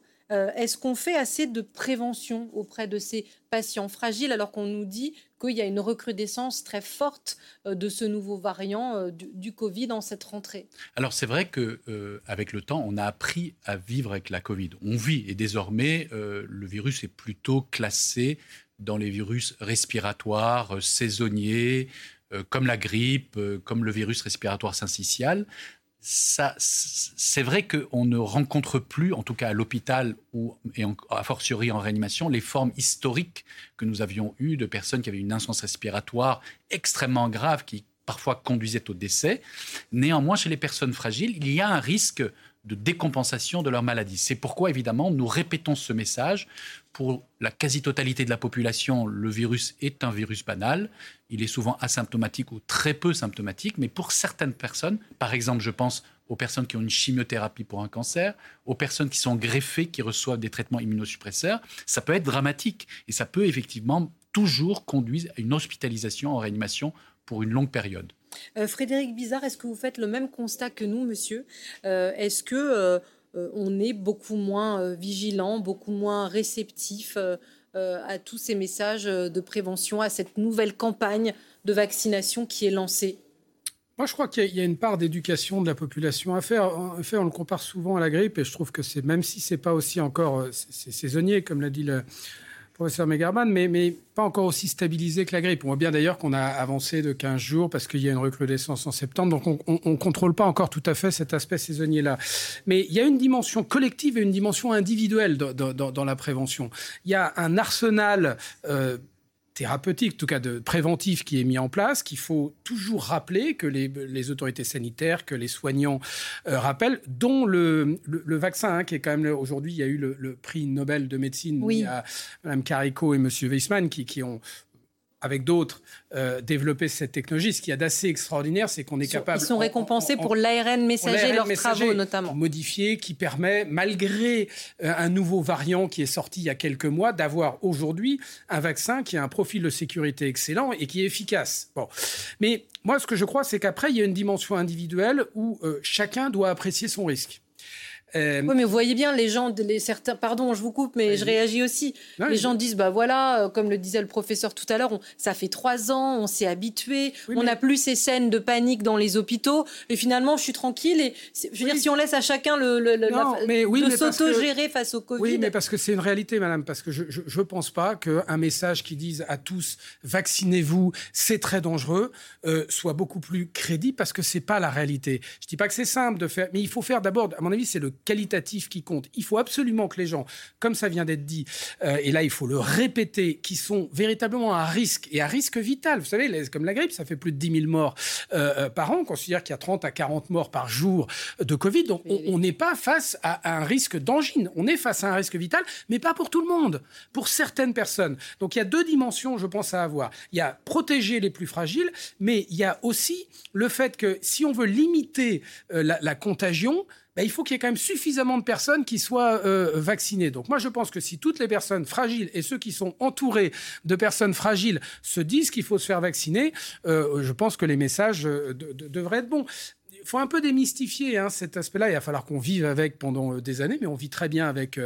est-ce qu'on fait assez de prévention auprès de ces patients fragiles alors qu'on nous dit qu'il y a une recrudescence très forte euh, de ce nouveau variant euh, du, Covid en cette rentrée? Alors c'est vrai que euh, avec le temps, on a appris à vivre avec la Covid. On vit et désormais le virus est plutôt classé dans les virus respiratoires saisonniers, comme la grippe, comme le virus respiratoire syncytial ça, c'est vrai qu'on ne rencontre plus, en tout cas à l'hôpital ou et a fortiori en réanimation, les formes historiques que nous avions eues de personnes qui avaient une insuffisance respiratoire extrêmement grave qui parfois conduisait au décès. Néanmoins, chez les personnes fragiles, il y a un risque de décompensation de leur maladie. C'est pourquoi, évidemment, nous répétons ce message. Pour la quasi-totalité de la population, le virus est un virus banal. Il est souvent asymptomatique ou très peu symptomatique, mais pour certaines personnes, par exemple, je pense aux personnes qui ont une chimiothérapie pour un cancer, aux personnes qui sont greffées, qui reçoivent des traitements immunosuppresseurs, ça peut être dramatique et ça peut effectivement toujours conduire à une hospitalisation en réanimation pour une longue période. Euh, Frédéric Bizarre, est-ce que vous faites le même constat que nous, monsieur? Euh, Est-ce que euh, on est beaucoup moins vigilant, beaucoup moins réceptif à tous ces messages de prévention, à cette nouvelle campagne de vaccination qui est lancée moi, je crois qu'il y a une part d'éducation de la population à faire. En fait, on le compare souvent à la grippe, et je trouve que c'est même si c'est pas aussi encore saisonnier, comme l'a dit le, professeur Megarman, mais, mais pas encore aussi stabilisé que la grippe. On voit bien d'ailleurs qu'on a avancé de 15 jours parce qu'il y a une recrudescence en septembre, donc on ne contrôle pas encore tout à fait cet aspect saisonnier-là. Mais il y a une dimension collective et une dimension individuelle dans, la prévention. Il y a un arsenal euh, thérapeutique, en tout cas de préventif qui est mis en place, qu'il faut toujours rappeler, que les, autorités sanitaires, que les soignants euh, rappellent, dont le, vaccin, hein, qui est quand même aujourd'hui, il y a eu le, prix Nobel de médecine, il y a Mme Carico et M. Weissman qui, qui ont avec d'autres, euh, développer cette technologie. Ce qui y a d'assez extraordinaire, c'est qu'on est capable... Ils sont récompensés pour l'ARN messager, leurs travaux notamment. Modifié, qui permet, malgré euh, un nouveau variant qui est sorti il y a quelques mois, d'avoir aujourd'hui un vaccin qui a un profil de sécurité excellent et qui est efficace. Bon. Mais moi, ce que je crois, c'est qu'après, il y a une dimension individuelle où euh, chacun doit apprécier son risque. Euh, oui, mais vous voyez bien, les gens, les certains, pardon, je vous coupe, mais je réagis aussi. les gens disent, bah voilà, euh, comme le disait le professeur tout à l'heure, ça fait trois ans, on s'est habitué, on n'a plus ces scènes de panique dans les hôpitaux, et finalement, je suis tranquille. Et je veux dire, si on laisse à chacun le, le, de s'autogérer face au Covid. Oui, mais parce que c'est une réalité, madame, parce que je ne pense pas qu'un message qui dise à tous, vaccinez-vous, c'est très dangereux, euh, soit beaucoup plus crédible, parce que c'est pas la réalité. Je dis pas que c'est simple de faire, mais il faut faire d'abord, à mon avis, c'est le qualitatif qui compte. Il faut absolument que les gens, comme ça vient d'être dit, euh, et là il faut le répéter, qui sont véritablement à risque et à risque vital. Vous savez, comme la grippe, ça fait plus de 10 000 morts par an. On considère qu'il y a 30 à 40 morts par jour de Covid. Donc on n'est pas face à un risque d'angine. On est face à un risque vital, mais pas pour tout le monde, pour certaines personnes. Donc il y a deux dimensions, je pense, à avoir. Il y a protéger les plus fragiles, mais il y a aussi le fait que si on veut limiter euh, la, contagion, ben, il faut qu'il y ait quand même suffisamment de personnes qui soient euh, vaccinées. Donc moi, je pense que si toutes les personnes fragiles et ceux qui sont entourés de personnes fragiles se disent qu'il faut se faire vacciner, euh, je pense que les messages devraient être bons il faut un peu démystifier hein, cet aspect-là. Il va falloir qu'on vive avec pendant des années, mais on vit très bien avec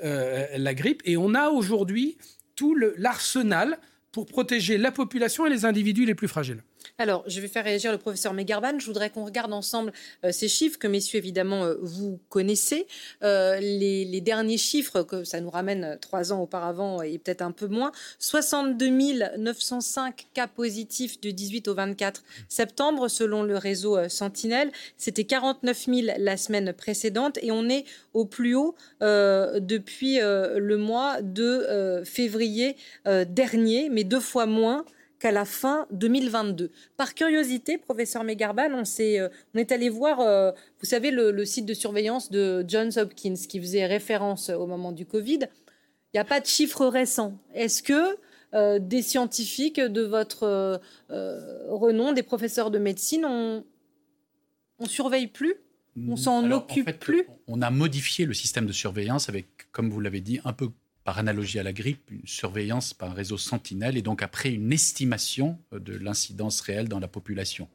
la grippe. Et on a aujourd'hui tout l'arsenal pour protéger la population et les individus les plus fragiles. Alors, je vais faire réagir le professeur Megarban. Je voudrais qu'on regarde ensemble euh, ces chiffres que, messieurs, évidemment, euh, vous connaissez. Euh, les, derniers chiffres, que ça nous ramène trois ans auparavant et peut-être un peu moins. 62 905 cas positifs du 18 au 24 septembre, selon le réseau Sentinelle. C'était 49 000 la semaine précédente et on est au plus haut depuis le mois de février dernier, mais deux fois moins qu'à la fin 2022. Par curiosité, professeur Megarban, on, est, euh, on est allé voir, euh, vous savez, le, site de surveillance de Johns Hopkins qui faisait référence au moment du Covid. Il n'y a pas de chiffres récents. Est-ce que euh, des scientifiques de votre renom, des professeurs de médecine, on, on surveille plus? On s'en occupe plus? On a modifié le système de surveillance avec, comme vous l'avez dit, un peu par analogie à la grippe, une surveillance par un réseau sentinelle et donc après une estimation euh, de l'incidence réelle dans la population.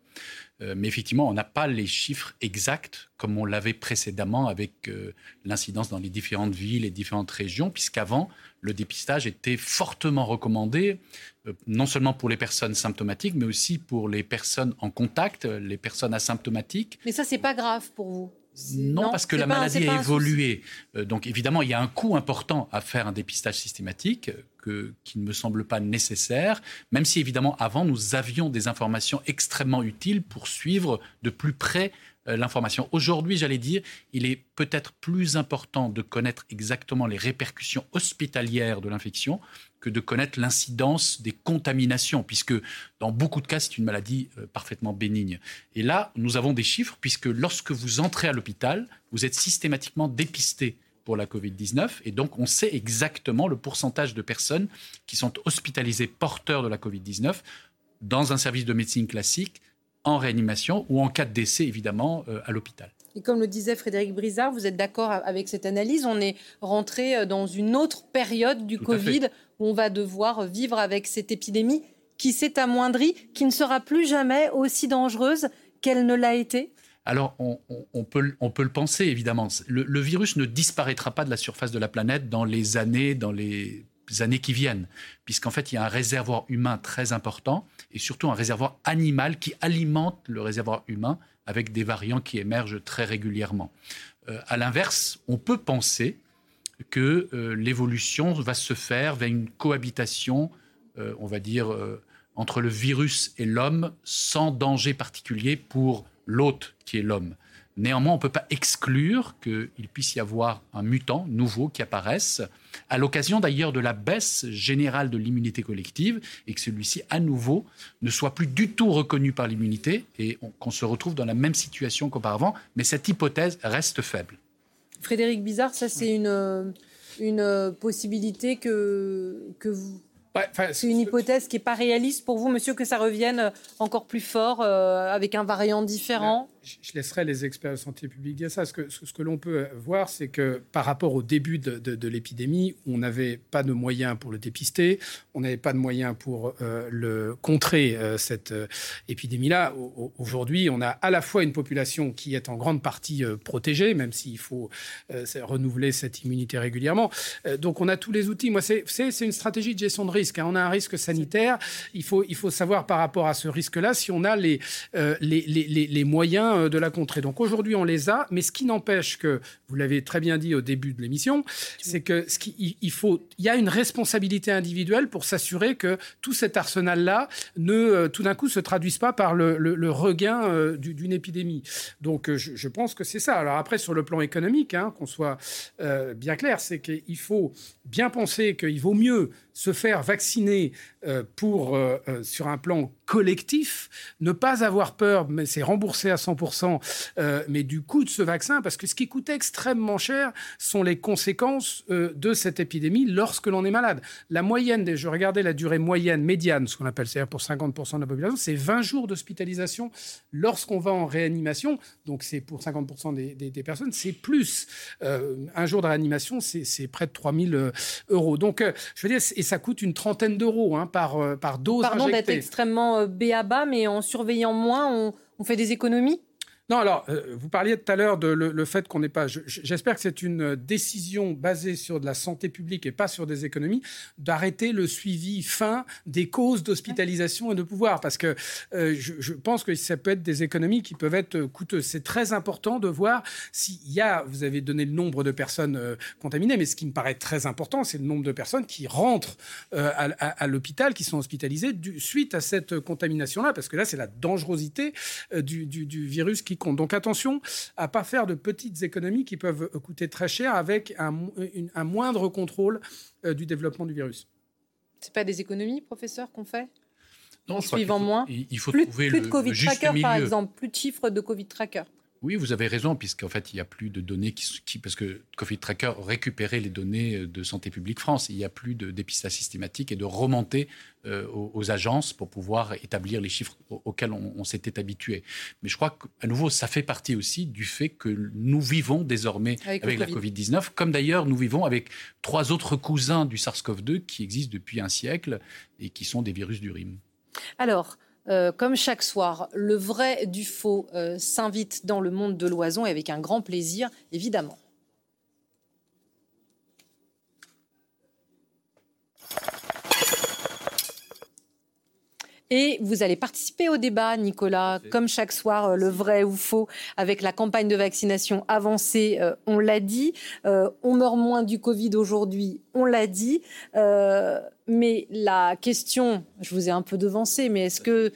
Euh, mais effectivement, on n'a pas les chiffres exacts comme on l'avait précédemment avec euh, l'incidence dans les différentes villes et différentes régions, puisqu'avant, le dépistage était fortement recommandé, non seulement pour les personnes symptomatiques, mais aussi pour les personnes en contact, les personnes asymptomatiques. Mais ça, c'est pas grave pour vous non, parce que la maladie a évolué. Euh, donc évidemment, il y a un coût important à faire un dépistage systématique que, qui ne me semble pas nécessaire, même si évidemment, avant, nous avions des informations extrêmement utiles pour suivre de plus près euh, l'information. Aujourd'hui, j'allais dire, il est peut-être plus important de connaître exactement les répercussions hospitalières de l'infection que de connaître l'incidence des contaminations, puisque dans beaucoup de cas, c'est une maladie euh, parfaitement bénigne. Et là, nous avons des chiffres, puisque lorsque vous entrez à l'hôpital, vous êtes systématiquement dépisté pour la Covid-19, et donc on sait exactement le pourcentage de personnes qui sont hospitalisées porteurs de la Covid-19 dans un service de médecine classique, en réanimation ou en cas de décès, évidemment, euh, à l'hôpital. Et comme le disait Frédéric Brizard, vous êtes d'accord avec cette analyse On est rentré euh, dans une autre période du Covid où on va devoir vivre avec cette épidémie qui s'est amoindrie, qui ne sera plus jamais aussi dangereuse qu'elle ne l'a été? Alors, on, peut, on, peut, le penser, évidemment. Le, virus ne disparaîtra pas de la surface de la planète dans les années, dans les années qui viennent, puisqu'en fait, il y a un réservoir humain très important et surtout un réservoir animal qui alimente le réservoir humain avec des variants qui émergent très régulièrement. Euh, à l'inverse, on peut penser que euh, l'évolution va se faire vers une cohabitation, euh, on va dire, entre le virus et l'homme sans danger particulier pour l'hôte qui est l'homme. Néanmoins, on ne peut pas exclure qu'il puisse y avoir un mutant nouveau qui apparaisse, à l'occasion d'ailleurs de la baisse générale de l'immunité collective, et que celui-ci, à nouveau, ne soit plus du tout reconnu par l'immunité, et qu'on se retrouve dans la même situation qu'auparavant, mais cette hypothèse reste faible. Frédéric Bizarre, ça c'est une, une possibilité que, que vous c'est une hypothèse qui n'est pas réaliste pour vous, monsieur, que ça revienne encore plus fort euh, avec un variant différent? Je laisserai les experts de santé publique dire ça. Ce que, l'on peut voir, c'est que par rapport au début de, l'épidémie, on n'avait pas de moyens pour le dépister, on n'avait pas de moyens pour euh, le contrer, euh, cette euh, épidémie-là. Aujourd'hui, on a à la fois une population qui est en grande partie protégée, même s'il faut renouveler cette immunité régulièrement. donc on a tous les outils. Moi, c'est une stratégie de gestion de risque. Hein. On a un risque sanitaire. Il faut, savoir par rapport à ce risque-là si on a les moyens moyens de la contrer. Donc aujourd'hui, on les a, mais ce qui n'empêche que, vous l'avez très bien dit au début de l'émission, c'est que ce qui, il faut, il y a une responsabilité individuelle pour s'assurer que tout cet arsenal-là ne, tout d'un coup, se traduise pas par le, regain d'une épidémie. Donc je, pense que c'est ça. Alors après, sur le plan économique, hein, qu'on soit bien clair, c'est qu'il faut bien penser qu'il vaut mieux se faire vacciner euh, pour, euh, euh, sur un plan collectif, ne pas avoir peur, mais c'est remboursé à 100%, mais du coût de ce vaccin, parce que ce qui coûte extrêmement cher sont les conséquences de cette épidémie lorsque l'on est malade. La moyenne, je regardais la durée moyenne, médiane, ce qu'on appelle, c'est-à-dire pour 50% de la population, c'est 20 jours d'hospitalisation lorsqu'on va en réanimation. Donc c'est pour 50% des, des, personnes, c'est plus. un jour de réanimation, c'est près de 3000 euros. Donc, je veux dire, ça coûte une trentaine d'euros hein, par, euh, par dose Pardon d'être extrêmement euh, béaba, mais en surveillant moins, on, on fait des économies? Non, alors, euh, vous parliez tout à l'heure de le, fait qu'on n'est pas. J'espère que c'est une décision basée sur de la santé publique et pas sur des économies, d'arrêter le suivi fin des causes d'hospitalisation et de pouvoir. Parce que euh, je, pense que ça peut être des économies qui peuvent être coûteuses. C'est très important de voir s'il y a. Vous avez donné le nombre de personnes euh, contaminées, mais ce qui me paraît très important, c'est le nombre de personnes qui rentrent à, l'hôpital, qui sont hospitalisées suite à cette contamination-là. Parce que là, c'est la dangerosité du virus qui compte. Donc attention à pas faire de petites économies qui peuvent coûter très cher avec un, moindre contrôle euh, du développement du virus. C'est pas des économies, professeur, qu'on fait? Non, suivant moins. Il faut plus, trouver plus le, de Covid tracker, par exemple, plus de chiffres de Covid tracker. Oui, vous avez raison, puisqu'en fait, il n'y a plus de données qui, Parce que Covid Tracker récupérait les données de Santé publique France. Il n'y a plus de dépistage systématique et de remonter euh, aux, agences pour pouvoir établir les chiffres auxquels on, s'était habitué. Mais je crois qu'à nouveau, ça fait partie aussi du fait que nous vivons désormais avec, la Covid-19, comme d'ailleurs nous vivons avec trois autres cousins du SARS-CoV-2 qui existent depuis un siècle et qui sont des virus du rhume. Alors, euh, comme chaque soir, le vrai du faux euh, s'invite dans le monde de l'oison et avec un grand plaisir, évidemment. Et vous allez participer au débat, Nicolas, comme chaque soir, euh, le vrai ou faux, avec la campagne de vaccination avancée, on l'a dit. On meurt moins du Covid aujourd'hui, on l'a dit. mais la question, je vous ai un peu devancé, mais est-ce que,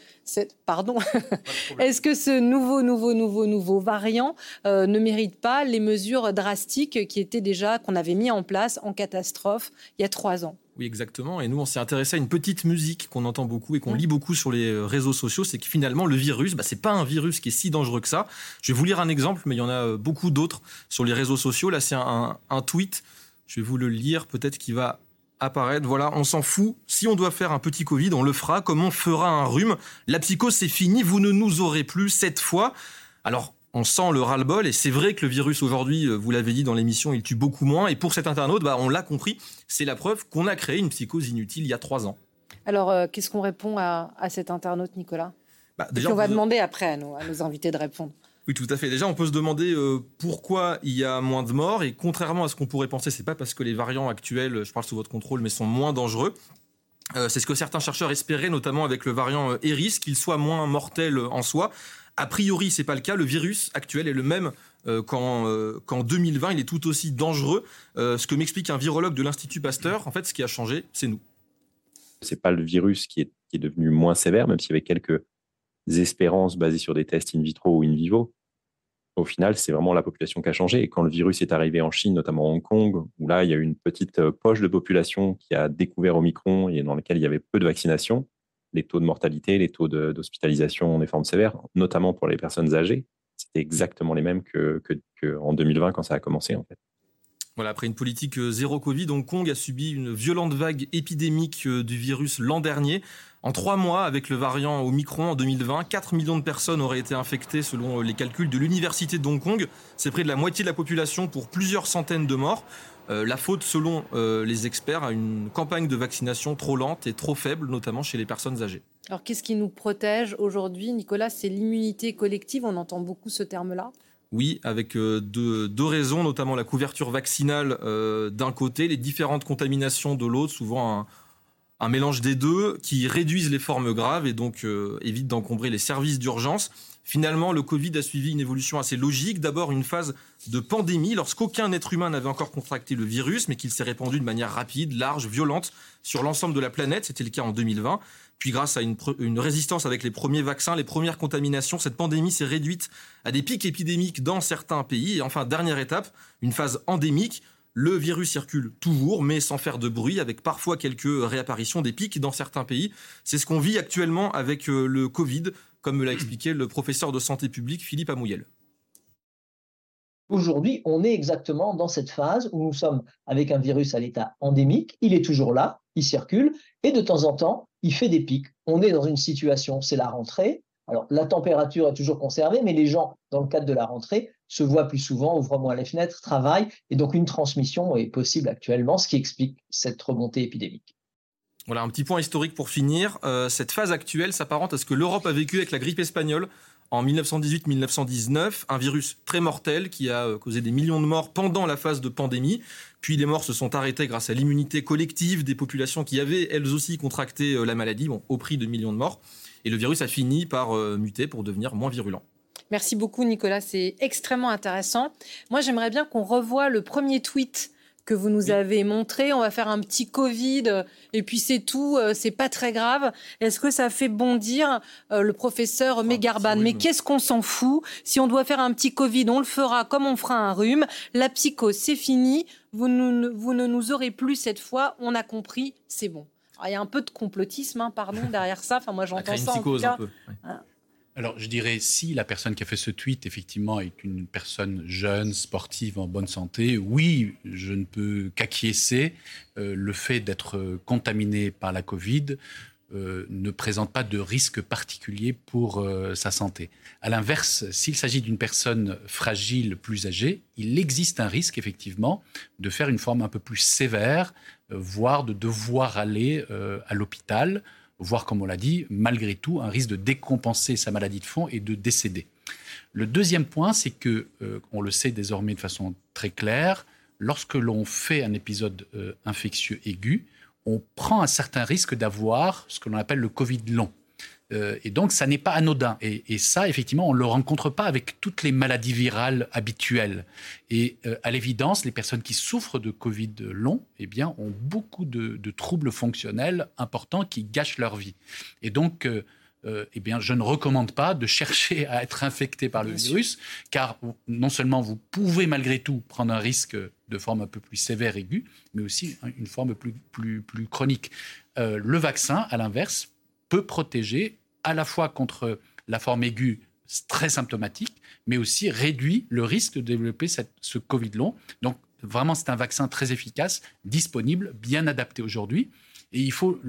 pardon, [laughs] est-ce que ce nouveau, nouveau, nouveau, nouveau variant ne mérite pas les mesures drastiques qui étaient déjà, qu'on avait mis en place en catastrophe il y a trois ans? Oui, exactement. Et nous, on s'est intéressé à une petite musique qu'on entend beaucoup et qu'on lit beaucoup sur les euh, réseaux sociaux. C'est que finalement, le virus, bah, c'est pas un virus qui est si dangereux que ça. Je vais vous lire un exemple, mais il y en a euh, beaucoup d'autres sur les réseaux sociaux. Là, c'est un, tweet. Je vais vous le lire, peut-être qu'il va apparaître. Voilà, on s'en fout. Si on doit faire un petit Covid, on le fera comme on fera un rhume. La psychose, c'est fini. Vous ne nous aurez plus cette fois. Alors, on sent le ras-le-bol. Et c'est vrai que le virus aujourd'hui, euh, vous l'avez dit dans l'émission, il tue beaucoup moins. Et pour cet internaute, bah, on l'a compris, c'est la preuve qu'on a créé une psychose inutile il y a trois ans. Alors, euh, qu'est-ce qu'on répond à, cet internaute, Nicolas? Bah, déjà, on, va demander après à nos, invités de répondre. Oui, tout à fait. Déjà, on peut se demander euh, pourquoi il y a moins de morts. Et contrairement à ce qu'on pourrait penser, c'est pas parce que les variants actuels, je parle sous votre contrôle, mais sont moins dangereux. c'est ce que certains chercheurs espéraient, notamment avec le variant Eris, qu'il soit moins mortel en soi. A priori, c'est pas le cas. Le virus actuel est le même euh, euh, qu'en 2020. Il est tout aussi dangereux. Euh, ce que m'explique un virologue de l'Institut Pasteur, en fait, ce qui a changé, c'est nous. C'est pas le virus qui est, qui est, devenu moins sévère, même s'il y avait quelques espérances basées sur des tests in vitro ou in vivo. Au final, c'est vraiment la population qui a changé. Et quand le virus est arrivé en Chine, notamment Hong Kong, où là, il y a eu une petite poche de population qui a découvert Omicron et dans laquelle il y avait peu de vaccination, les taux de mortalité, les taux d'hospitalisation des formes sévères, notamment pour les personnes âgées, c'était exactement les mêmes que, 2020 quand ça a commencé. Voilà, après une politique euh, zéro Covid, Hong Kong a subi une violente vague épidémique euh, du virus l'an dernier. En trois mois, avec le variant Omicron en 2020, 4 millions de personnes auraient été infectées selon euh, les calculs de l'Université de Hong Kong. C'est près de la moitié de la population pour plusieurs centaines de morts. Euh, la faute, selon euh, les experts, à une campagne de vaccination trop lente et trop faible, notamment chez les personnes âgées. Alors qu'est-ce qui nous protège aujourd'hui, Nicolas? C'est l'immunité collective, on entend beaucoup ce terme-là. Oui, avec deux, raisons, notamment la couverture vaccinale d'un côté, les différentes contaminations de l'autre, souvent un, mélange des deux qui réduisent les formes graves et donc évitent d'encombrer les services d'urgence. Finalement, le Covid a suivi une évolution assez logique. D'abord, une phase de pandémie, lorsqu'aucun être humain n'avait encore contracté le virus, mais qu'il s'est répandu de manière rapide, large, violente sur l'ensemble de la planète. C'était le cas en 2020. Puis grâce à une, résistance avec les premiers vaccins, les premières contaminations, cette pandémie s'est réduite à des pics épidémiques dans certains pays. Et enfin, dernière étape, une phase endémique. Le virus circule toujours, mais sans faire de bruit, avec parfois quelques réapparitions des pics dans certains pays. C'est ce qu'on vit actuellement avec euh, le Covid, comme me l'a expliqué le professeur de santé publique Philippe Amouyel. Aujourd'hui, on est exactement dans cette phase où nous sommes avec un virus à l'état endémique. Il est toujours là, il circule, et de temps en temps, il fait des pics. On est dans une situation, c'est la rentrée. Alors, la température est toujours conservée, mais les gens, dans le cadre de la rentrée, se voient plus souvent, ouvrent moins les fenêtres, travaillent, et donc une transmission est possible actuellement, ce qui explique cette remontée épidémique. Voilà, un petit point historique pour finir. Euh, cette phase actuelle s'apparente à ce que l'Europe a vécu avec la grippe espagnole en 1918-1919, un virus très mortel qui a euh, causé des millions de morts pendant la phase de pandémie. Puis les morts se sont arrêtés grâce à l'immunité collective des populations qui avaient elles aussi contracté euh, la maladie, au prix de millions de morts. Et le virus a fini par muter pour devenir moins virulent. Merci beaucoup Nicolas, c'est extrêmement intéressant. Moi j'aimerais bien qu'on revoie le premier tweet que vous nous avez montré. On va faire un petit Covid euh, et puis c'est tout, euh, c'est pas très grave. Est-ce que ça fait bondir euh, le professeur Megarban Mais qu'est-ce qu'on s'en fout Si on doit faire un petit Covid, on le fera comme on fera un rhume. La psycho, c'est fini. Vous, vous ne nous aurez plus cette fois. On a compris, c'est bon. Il y a un peu de complotisme, hein, pardon, [laughs] derrière ça. Enfin, moi, j'entends ça. En tout cas. Hein. Alors, je dirais, si la personne qui a fait ce tweet, effectivement, est une personne jeune, sportive, en bonne santé, oui, je ne peux qu'acquiescer. Euh, le fait d'être contaminé par la Covid euh, ne présente pas de risque particulier pour euh, sa santé. À l'inverse, s'il s'agit d'une personne fragile, plus âgée, il existe un risque, effectivement, de faire une forme un peu plus sévère, voire de devoir aller à l'hôpital voire comme on l'a dit, malgré tout, un risque de décompenser sa maladie de fond et de décéder. Le deuxième point, c'est que, euh, on le sait désormais de façon très claire, lorsque l'on fait un épisode euh, infectieux aigu, on prend un certain risque d'avoir ce que l'on appelle le Covid long. Euh, et donc, ça n'est pas anodin. Et, ça, effectivement, on ne le rencontre pas avec toutes les maladies virales habituelles. Et euh, à l'évidence, les personnes qui souffrent de Covid long, eh bien, ont beaucoup de, troubles fonctionnels importants qui gâchent leur vie. Et donc, euh, eh bien, je ne recommande pas de chercher à être infecté par le virus, car non seulement vous pouvez malgré tout prendre un risque de forme un peu plus sévère, aiguë, mais aussi une forme plus, plus, plus chronique. le vaccin, à l'inverse, peut protéger à la fois contre la forme aiguë très symptomatique, mais aussi réduit le risque de développer ce Covid long. Donc vraiment, c'est un vaccin très efficace, disponible, bien adapté aujourd'hui. Et il faut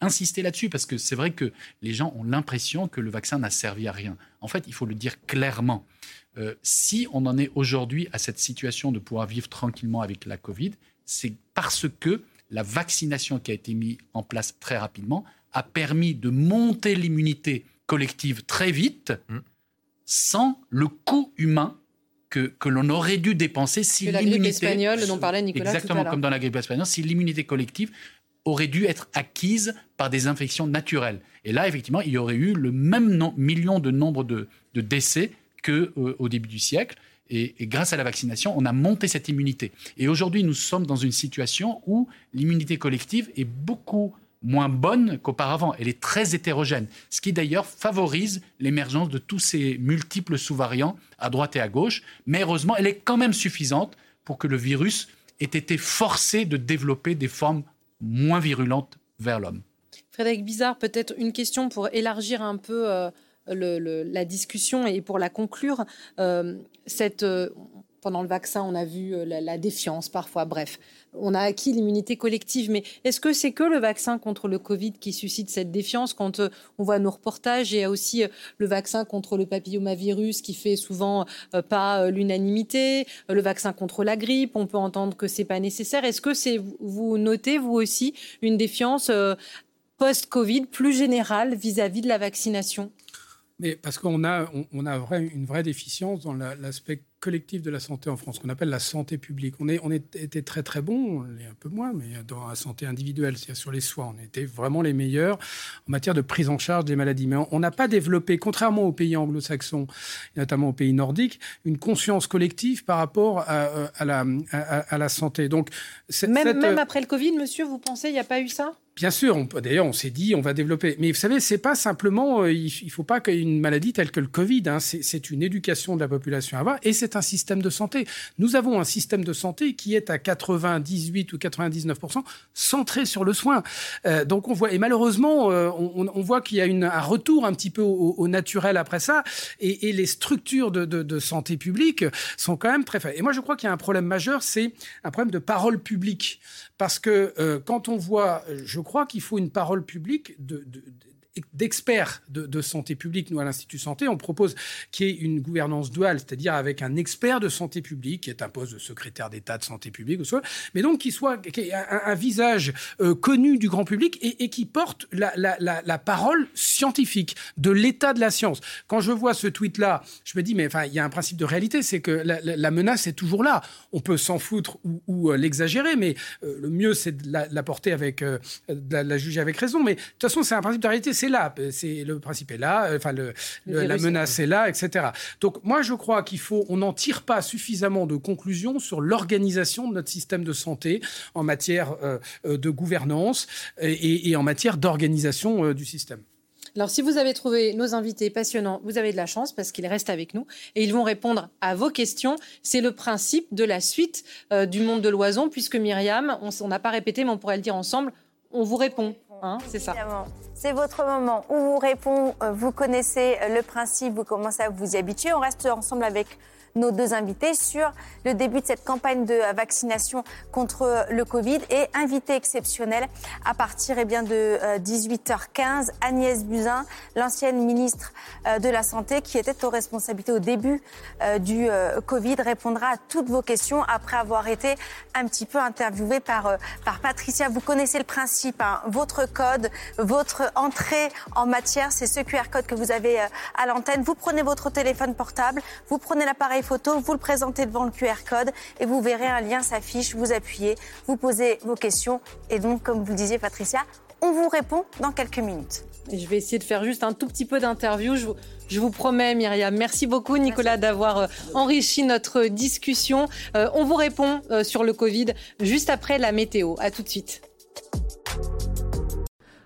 insister là-dessus parce que c'est vrai que les gens ont l'impression que le vaccin n'a servi à rien. En fait, il faut le dire clairement. Euh, si on en est aujourd'hui à cette situation de pouvoir vivre tranquillement avec la Covid, c'est parce que la vaccination qui a été mise en place très rapidement a permis de monter l'immunité collective très vite mm. sans le coût humain que, que l'on aurait dû dépenser si l'immunité... La grippe espagnole dont parlait Nicolas Exactement comme dans la grippe espagnole, si l'immunité collective aurait dû être acquise par des infections naturelles. Et là, effectivement, il y aurait eu le même million de nombre de, de décès qu'au euh, au début du siècle. Et, et, grâce à la vaccination, on a monté cette immunité. Et aujourd'hui, nous sommes dans une situation où l'immunité collective est beaucoup moins bonne qu'auparavant. Elle est très hétérogène, ce qui d'ailleurs favorise l'émergence de tous ces multiples sous-variants à droite et à gauche. Mais heureusement, elle est quand même suffisante pour que le virus ait été forcé de développer des formes moins virulentes vers l'homme. Frédéric Bizarre, peut-être une question pour élargir un peu euh, la discussion et pour la conclure. Euh, cette, euh, pendant le vaccin, on a vu la, la défiance parfois, bref on a acquis l'immunité collective. Mais est-ce que c'est que le vaccin contre le Covid qui suscite cette défiance Quand euh, on voit nos reportages, il y a aussi euh, le vaccin contre le papillomavirus qui fait souvent euh, pas l'unanimité, le vaccin contre la grippe, on peut entendre que c'est pas nécessaire. Est-ce que c'est vous notez vous aussi une défiance post-Covid plus générale vis-à-vis de la vaccination? Mais parce qu'on a, on, a vrai, une vraie déficience dans l'aspect collectif de la santé en France, qu'on appelle la santé publique. On, est, on était très très bon, on est un peu moins, mais dans la santé individuelle, c'est-à-dire sur les soins, on était vraiment les meilleurs en matière de prise en charge des maladies. Mais on n'a pas développé, contrairement aux pays anglo-saxons, notamment aux pays nordiques, une conscience collective par rapport à, à, la, à, la, santé. Donc, même, même après le Covid, monsieur, vous pensez il n'y a pas eu ça? Bien sûr, d'ailleurs, on s'est dit, on va développer. Mais vous savez, c'est pas simplement, euh, il, faut pas qu'une maladie telle que le Covid. Hein, c'est une éducation de la population à avoir, et c'est un système de santé. Nous avons un système de santé qui est à 98 ou 99 centré sur le soin. Euh, donc on voit, et malheureusement, euh, on, voit qu'il y a une, un retour un petit peu au, naturel après ça, et, les structures de, de, santé publique sont quand même très faibles. Et moi, je crois qu'il y a un problème majeur, c'est un problème de parole publique, parce que quand on voit, je crois qu'il faut une parole publique de, d'experts de, santé publique. Nous, à l'Institut Santé, on propose qu'il y ait une gouvernance duale, c'est-à-dire avec un expert de santé publique, qui est un poste de secrétaire d'État de santé publique, ou soit, mais donc qui soit un, visage euh, connu du grand public et, qui porte la, parole scientifique de l'état de la science. Quand je vois ce tweet-là, je me dis, mais il y a un principe de réalité, c'est que la, menace est toujours là. On peut s'en foutre ou, euh, l'exagérer, mais euh, le mieux, c'est de la, porter avec, de la, juger avec raison. Mais de toute façon, c'est un principe de réalité c'est là, c'est le principe est là, enfin le, la menace est là, etc. Donc moi je crois qu'il faut, on n'en tire pas suffisamment de conclusions sur l'organisation de notre système de santé en matière euh, euh, de gouvernance et, en matière d'organisation euh, du système. Alors, si vous avez trouvé nos invités passionnants, vous avez de la chance parce qu'ils restent avec nous et ils vont répondre à vos questions. C'est le principe de la suite du monde de l'oison, puisque Myriam, on n'a pas répété, mais on pourrait le dire ensemble, on vous répond. Hein, c'est votre moment où vous répond, euh, vous connaissez le principe, vous commencez à vous y habituer. On reste ensemble avec nos deux invités sur le début de cette campagne de vaccination contre le Covid et invité exceptionnel à partir eh bien, de 18h15, euh, Agnès Buzyn, l'ancienne ministre euh, de la Santé qui était aux responsabilités au début euh, du Covid, répondra à toutes vos questions après avoir été un petit peu interviewée par, par Patricia. Vous connaissez le principe, hein. votre code, votre entrée en matière, c'est ce QR code que vous avez à l'antenne. Vous prenez votre téléphone portable, vous prenez l'appareil photo, vous le présentez devant le QR code et vous verrez un lien s'affiche, vous appuyez, vous posez vos questions et donc, comme vous le disiez Patricia, on vous répond dans quelques minutes. Je vais essayer de faire juste un tout petit peu d'interview. Je, vous promets, Myriam. Merci beaucoup, Nicolas, d'avoir euh, enrichi notre discussion. Euh, on vous répond euh, sur le Covid juste après la météo. À tout de suite.